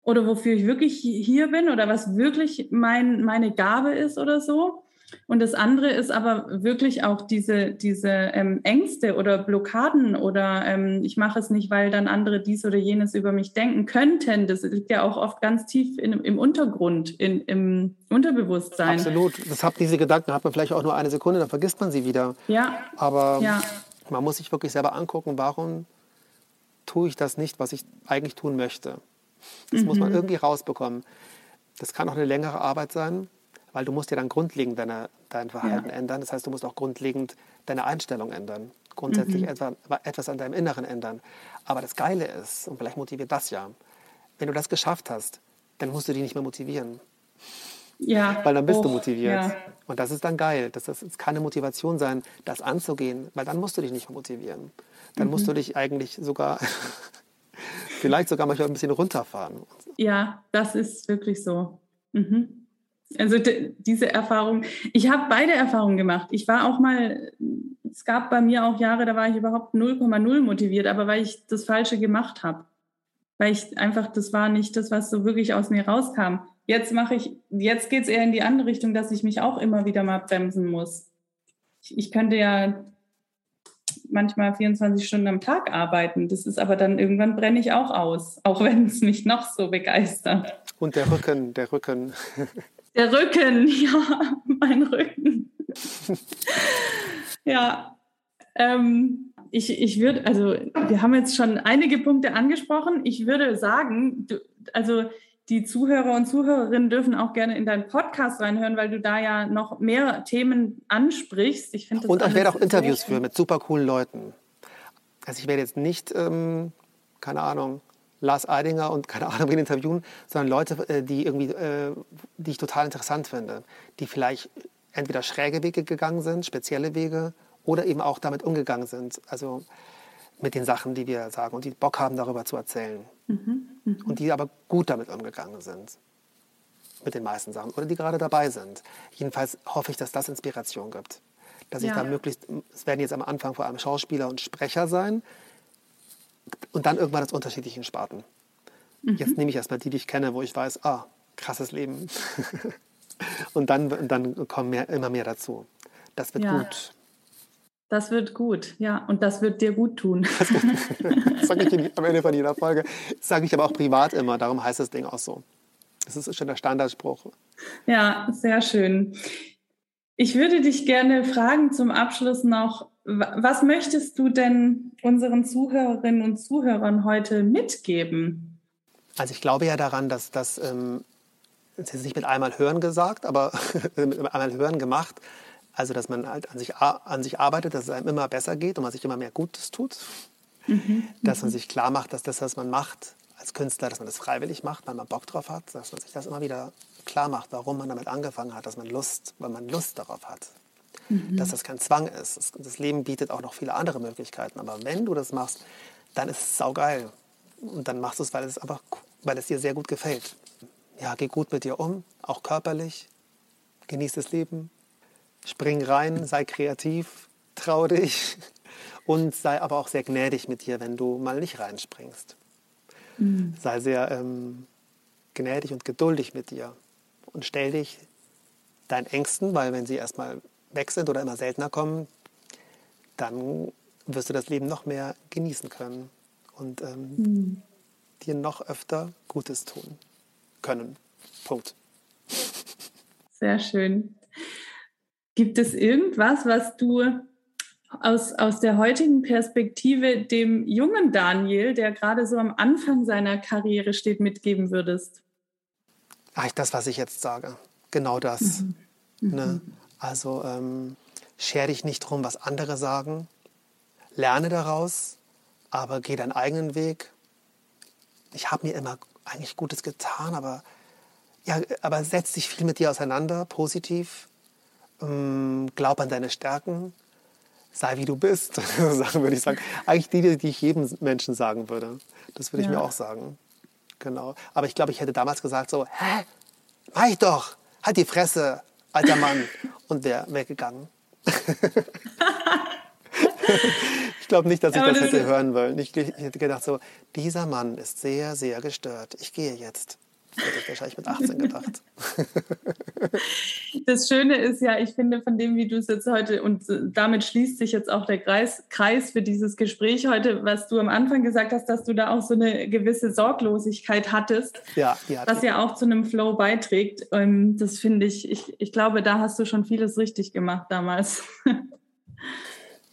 oder wofür ich wirklich hier bin oder was wirklich mein, meine Gabe ist oder so. Und das andere ist aber wirklich auch diese, diese ähm, Ängste oder Blockaden oder ähm, ich mache es nicht, weil dann andere dies oder jenes über mich denken könnten. Das liegt ja auch oft ganz tief in, im Untergrund, in, im Unterbewusstsein. Absolut. Das hat, diese Gedanken hat man vielleicht auch nur eine Sekunde, dann vergisst man sie wieder. Ja. Aber ja. man muss sich wirklich selber angucken, warum tue ich das nicht, was ich eigentlich tun möchte. Das mhm. muss man mhm. irgendwie rausbekommen. Das kann auch eine längere Arbeit sein, weil du musst ja dann grundlegend deine, dein Verhalten ja. ändern. Das heißt, du musst auch grundlegend deine Einstellung ändern. Grundsätzlich mhm. etwa, etwas an deinem Inneren ändern. Aber das Geile ist, und vielleicht motiviert das ja, wenn du das geschafft hast, dann musst du dich nicht mehr motivieren. Ja. Weil dann bist oh, du motiviert. Ja. Und das ist dann geil. Das, das, das kann eine Motivation sein, das anzugehen, weil dann musst du dich nicht motivieren. Dann mhm. musst du dich eigentlich sogar, vielleicht sogar manchmal ein bisschen runterfahren. Ja, das ist wirklich so. Mhm. Also diese Erfahrung, ich habe beide Erfahrungen gemacht. Ich war auch mal, es gab bei mir auch Jahre, da war ich überhaupt 0,0 motiviert, aber weil ich das Falsche gemacht habe. Weil ich einfach, das war nicht das, was so wirklich aus mir rauskam. Jetzt mache ich, jetzt geht es eher in die andere Richtung, dass ich mich auch immer wieder mal bremsen muss. Ich, ich könnte ja manchmal 24 Stunden am Tag arbeiten. Das ist aber dann irgendwann brenne ich auch aus, auch wenn es mich noch so begeistert. Und der Rücken, der Rücken. Der Rücken, ja, mein Rücken. ja, ähm, ich, ich würde, also wir haben jetzt schon einige Punkte angesprochen. Ich würde sagen, du, also die Zuhörer und Zuhörerinnen dürfen auch gerne in deinen Podcast reinhören, weil du da ja noch mehr Themen ansprichst. Ich das und ich werde auch Interviews führen mit super coolen Leuten. Also ich werde jetzt nicht, ähm, keine Ahnung, Lars Eidinger und keine Ahnung wen interviewen, sondern Leute, äh, die irgendwie, äh, die ich total interessant finde, die vielleicht entweder schräge Wege gegangen sind, spezielle Wege, oder eben auch damit umgegangen sind. Also mit den Sachen, die wir sagen und die Bock haben, darüber zu erzählen. Mhm, mh. Und die aber gut damit umgegangen sind. Mit den meisten Sachen. Oder die gerade dabei sind. Jedenfalls hoffe ich, dass das Inspiration gibt. Dass ja. ich da möglichst, es werden jetzt am Anfang vor allem Schauspieler und Sprecher sein. Und dann irgendwann aus unterschiedlichen Sparten. Mhm. Jetzt nehme ich erstmal die, die ich kenne, wo ich weiß, ah, krasses Leben. und dann, dann kommen mehr, immer mehr dazu. Das wird ja. gut. Das wird gut, ja. Und das wird dir gut tun. Das, sage ich am Ende von jeder Folge. Das sage ich aber auch privat immer. Darum heißt das Ding auch so. Das ist schon der Standardspruch. Ja, sehr schön. Ich würde dich gerne fragen zum Abschluss noch, was möchtest du denn unseren Zuhörerinnen und Zuhörern heute mitgeben? Also ich glaube ja daran, dass das, ähm, das ist nicht mit einmal Hören gesagt, aber mit einmal Hören gemacht, also, dass man halt an sich, an sich arbeitet, dass es einem immer besser geht und man sich immer mehr Gutes tut. Mhm. Dass man sich klar macht, dass das, was man macht als Künstler, dass man das freiwillig macht, weil man Bock drauf hat, dass man sich das immer wieder klar macht, warum man damit angefangen hat, dass man Lust, weil man Lust darauf hat. Mhm. Dass das kein Zwang ist. Das Leben bietet auch noch viele andere Möglichkeiten. Aber wenn du das machst, dann ist es saugeil. Und dann machst du es, weil es einfach, weil es dir sehr gut gefällt. Ja, geh gut mit dir um, auch körperlich. Genieß das Leben. Spring rein, sei kreativ, trau dich und sei aber auch sehr gnädig mit dir, wenn du mal nicht reinspringst. Mhm. Sei sehr ähm, gnädig und geduldig mit dir und stell dich deinen Ängsten, weil wenn sie erstmal weg sind oder immer seltener kommen, dann wirst du das Leben noch mehr genießen können und ähm, mhm. dir noch öfter Gutes tun können. Punkt. Sehr schön. Gibt es irgendwas, was du aus, aus der heutigen Perspektive dem jungen Daniel, der gerade so am Anfang seiner Karriere steht, mitgeben würdest? Eigentlich das, was ich jetzt sage. Genau das. Mhm. Ne? Mhm. Also ähm, scher dich nicht drum, was andere sagen. Lerne daraus, aber geh deinen eigenen Weg. Ich habe mir immer eigentlich Gutes getan, aber, ja, aber setz dich viel mit dir auseinander, positiv. Ähm, glaub an deine Stärken. Sei wie du bist, würde ich sagen. Eigentlich die, die ich jedem Menschen sagen würde. Das würde ich ja. mir auch sagen. Genau. Aber ich glaube, ich hätte damals gesagt so, hä? Mach ich doch. Halt die Fresse, alter Mann. Und wäre weggegangen. ich glaube nicht, dass ich das, das hätte hören wollen. Ich, ich hätte gedacht so, dieser Mann ist sehr, sehr gestört. Ich gehe jetzt. Hätte ich wahrscheinlich mit 18 gedacht. Das Schöne ist ja, ich finde, von dem, wie du es jetzt heute, und damit schließt sich jetzt auch der Kreis, Kreis für dieses Gespräch heute, was du am Anfang gesagt hast, dass du da auch so eine gewisse Sorglosigkeit hattest, ja, was ja auch zu einem Flow beiträgt. Ähm, das finde ich, ich, ich glaube, da hast du schon vieles richtig gemacht damals.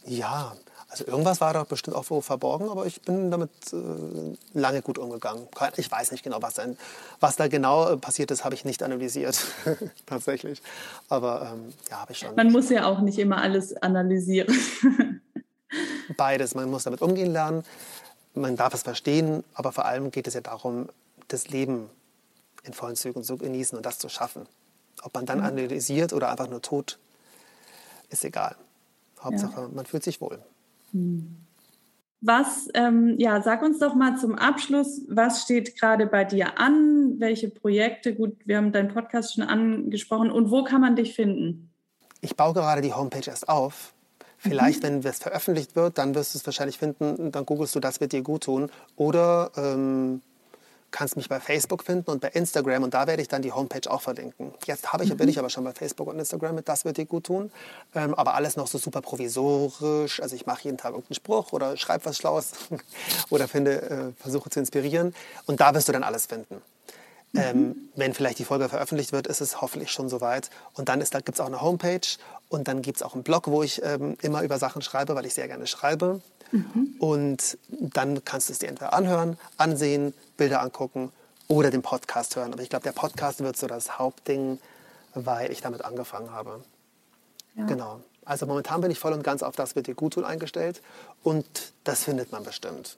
Ja, also irgendwas war da bestimmt auch verborgen, aber ich bin damit äh, lange gut umgegangen. Ich weiß nicht genau, was, denn, was da genau äh, passiert ist, habe ich nicht analysiert, tatsächlich. Aber ähm, ja, habe ich schon. Man muss ja auch nicht immer alles analysieren. Beides. Man muss damit umgehen lernen, man darf es verstehen, aber vor allem geht es ja darum, das Leben in vollen Zügen zu genießen und das zu schaffen. Ob man dann mhm. analysiert oder einfach nur tut, ist egal. Hauptsache, ja. man fühlt sich wohl. Was, ähm, ja, sag uns doch mal zum Abschluss, was steht gerade bei dir an? Welche Projekte? Gut, wir haben deinen Podcast schon angesprochen. Und wo kann man dich finden? Ich baue gerade die Homepage erst auf. Vielleicht, mhm. wenn es veröffentlicht wird, dann wirst du es wahrscheinlich finden, dann googelst du, das wird dir gut tun. Oder ähm, kannst mich bei Facebook finden und bei Instagram und da werde ich dann die Homepage auch verlinken. Jetzt habe ich, mhm. bin ich aber schon bei Facebook und Instagram mit Das wird dir gut tun, ähm, aber alles noch so super provisorisch. Also ich mache jeden Tag irgendeinen Spruch oder schreibe was Schlaues oder finde, äh, versuche zu inspirieren und da wirst du dann alles finden. Mhm. Ähm, wenn vielleicht die Folge veröffentlicht wird, ist es hoffentlich schon soweit. Und dann da gibt es auch eine Homepage und dann gibt es auch einen Blog, wo ich ähm, immer über Sachen schreibe, weil ich sehr gerne schreibe. Mhm. Und dann kannst du es dir entweder anhören, ansehen, Bilder angucken oder den Podcast hören. Aber ich glaube, der Podcast wird so das Hauptding, weil ich damit angefangen habe. Ja. Genau. Also momentan bin ich voll und ganz auf das wird dir gut tun eingestellt und das findet man bestimmt.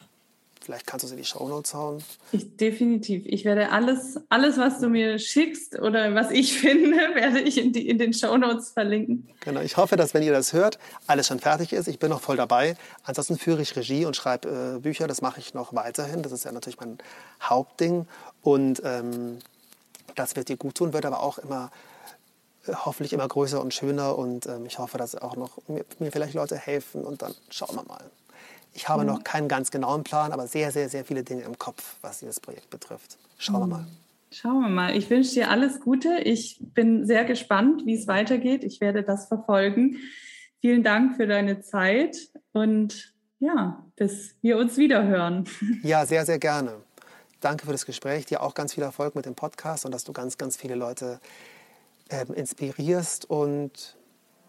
Vielleicht kannst du sie in die Shownotes hauen. Ich, definitiv. Ich werde alles, alles, was du mir schickst oder was ich finde, werde ich in, die, in den Shownotes verlinken. Genau. Ich hoffe, dass, wenn ihr das hört, alles schon fertig ist. Ich bin noch voll dabei. Ansonsten führe ich Regie und schreibe äh, Bücher. Das mache ich noch weiterhin. Das ist ja natürlich mein Hauptding. Und ähm, das wird dir gut tun, wird aber auch immer äh, hoffentlich immer größer und schöner. Und ähm, ich hoffe, dass auch noch mir, mir vielleicht Leute helfen. Und dann schauen wir mal. Ich habe mhm. noch keinen ganz genauen Plan, aber sehr, sehr, sehr viele Dinge im Kopf, was dieses Projekt betrifft. Schauen wir mhm. mal. Schauen wir mal. Ich wünsche dir alles Gute. Ich bin sehr gespannt, wie es weitergeht. Ich werde das verfolgen. Vielen Dank für deine Zeit und ja, bis wir uns wieder hören. Ja, sehr, sehr gerne. Danke für das Gespräch. Dir auch ganz viel Erfolg mit dem Podcast und dass du ganz, ganz viele Leute äh, inspirierst. Und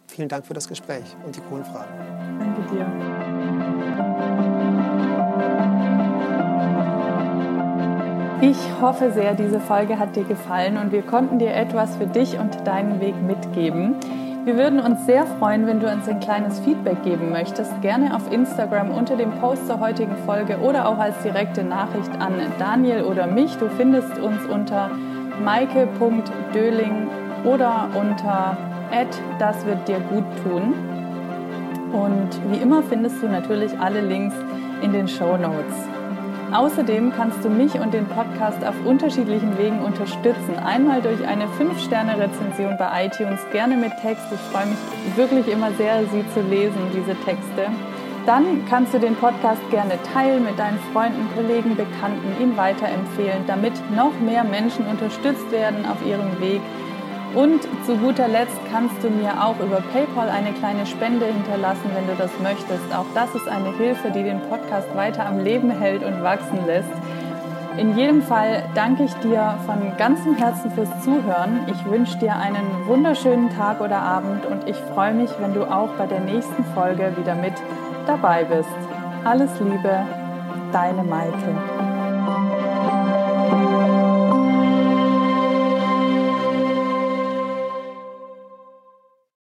vielen Dank für das Gespräch und die coolen Fragen. Danke dir. Ich hoffe sehr, diese Folge hat dir gefallen und wir konnten dir etwas für dich und deinen Weg mitgeben. Wir würden uns sehr freuen, wenn du uns ein kleines Feedback geben möchtest. Gerne auf Instagram unter dem Post zur heutigen Folge oder auch als direkte Nachricht an Daniel oder mich. Du findest uns unter maike.döling oder unter das wird dir gut tun. Und wie immer findest du natürlich alle Links in den Show Notes. Außerdem kannst du mich und den Podcast auf unterschiedlichen Wegen unterstützen. Einmal durch eine 5-Sterne-Rezension bei iTunes, gerne mit Text. Ich freue mich wirklich immer sehr, sie zu lesen, diese Texte. Dann kannst du den Podcast gerne teilen mit deinen Freunden, Kollegen, Bekannten, ihn weiterempfehlen, damit noch mehr Menschen unterstützt werden auf ihrem Weg und zu guter Letzt kannst du mir auch über PayPal eine kleine Spende hinterlassen, wenn du das möchtest. Auch das ist eine Hilfe, die den Podcast weiter am Leben hält und wachsen lässt. In jedem Fall danke ich dir von ganzem Herzen fürs Zuhören. Ich wünsche dir einen wunderschönen Tag oder Abend und ich freue mich, wenn du auch bei der nächsten Folge wieder mit dabei bist. Alles Liebe, deine Maike.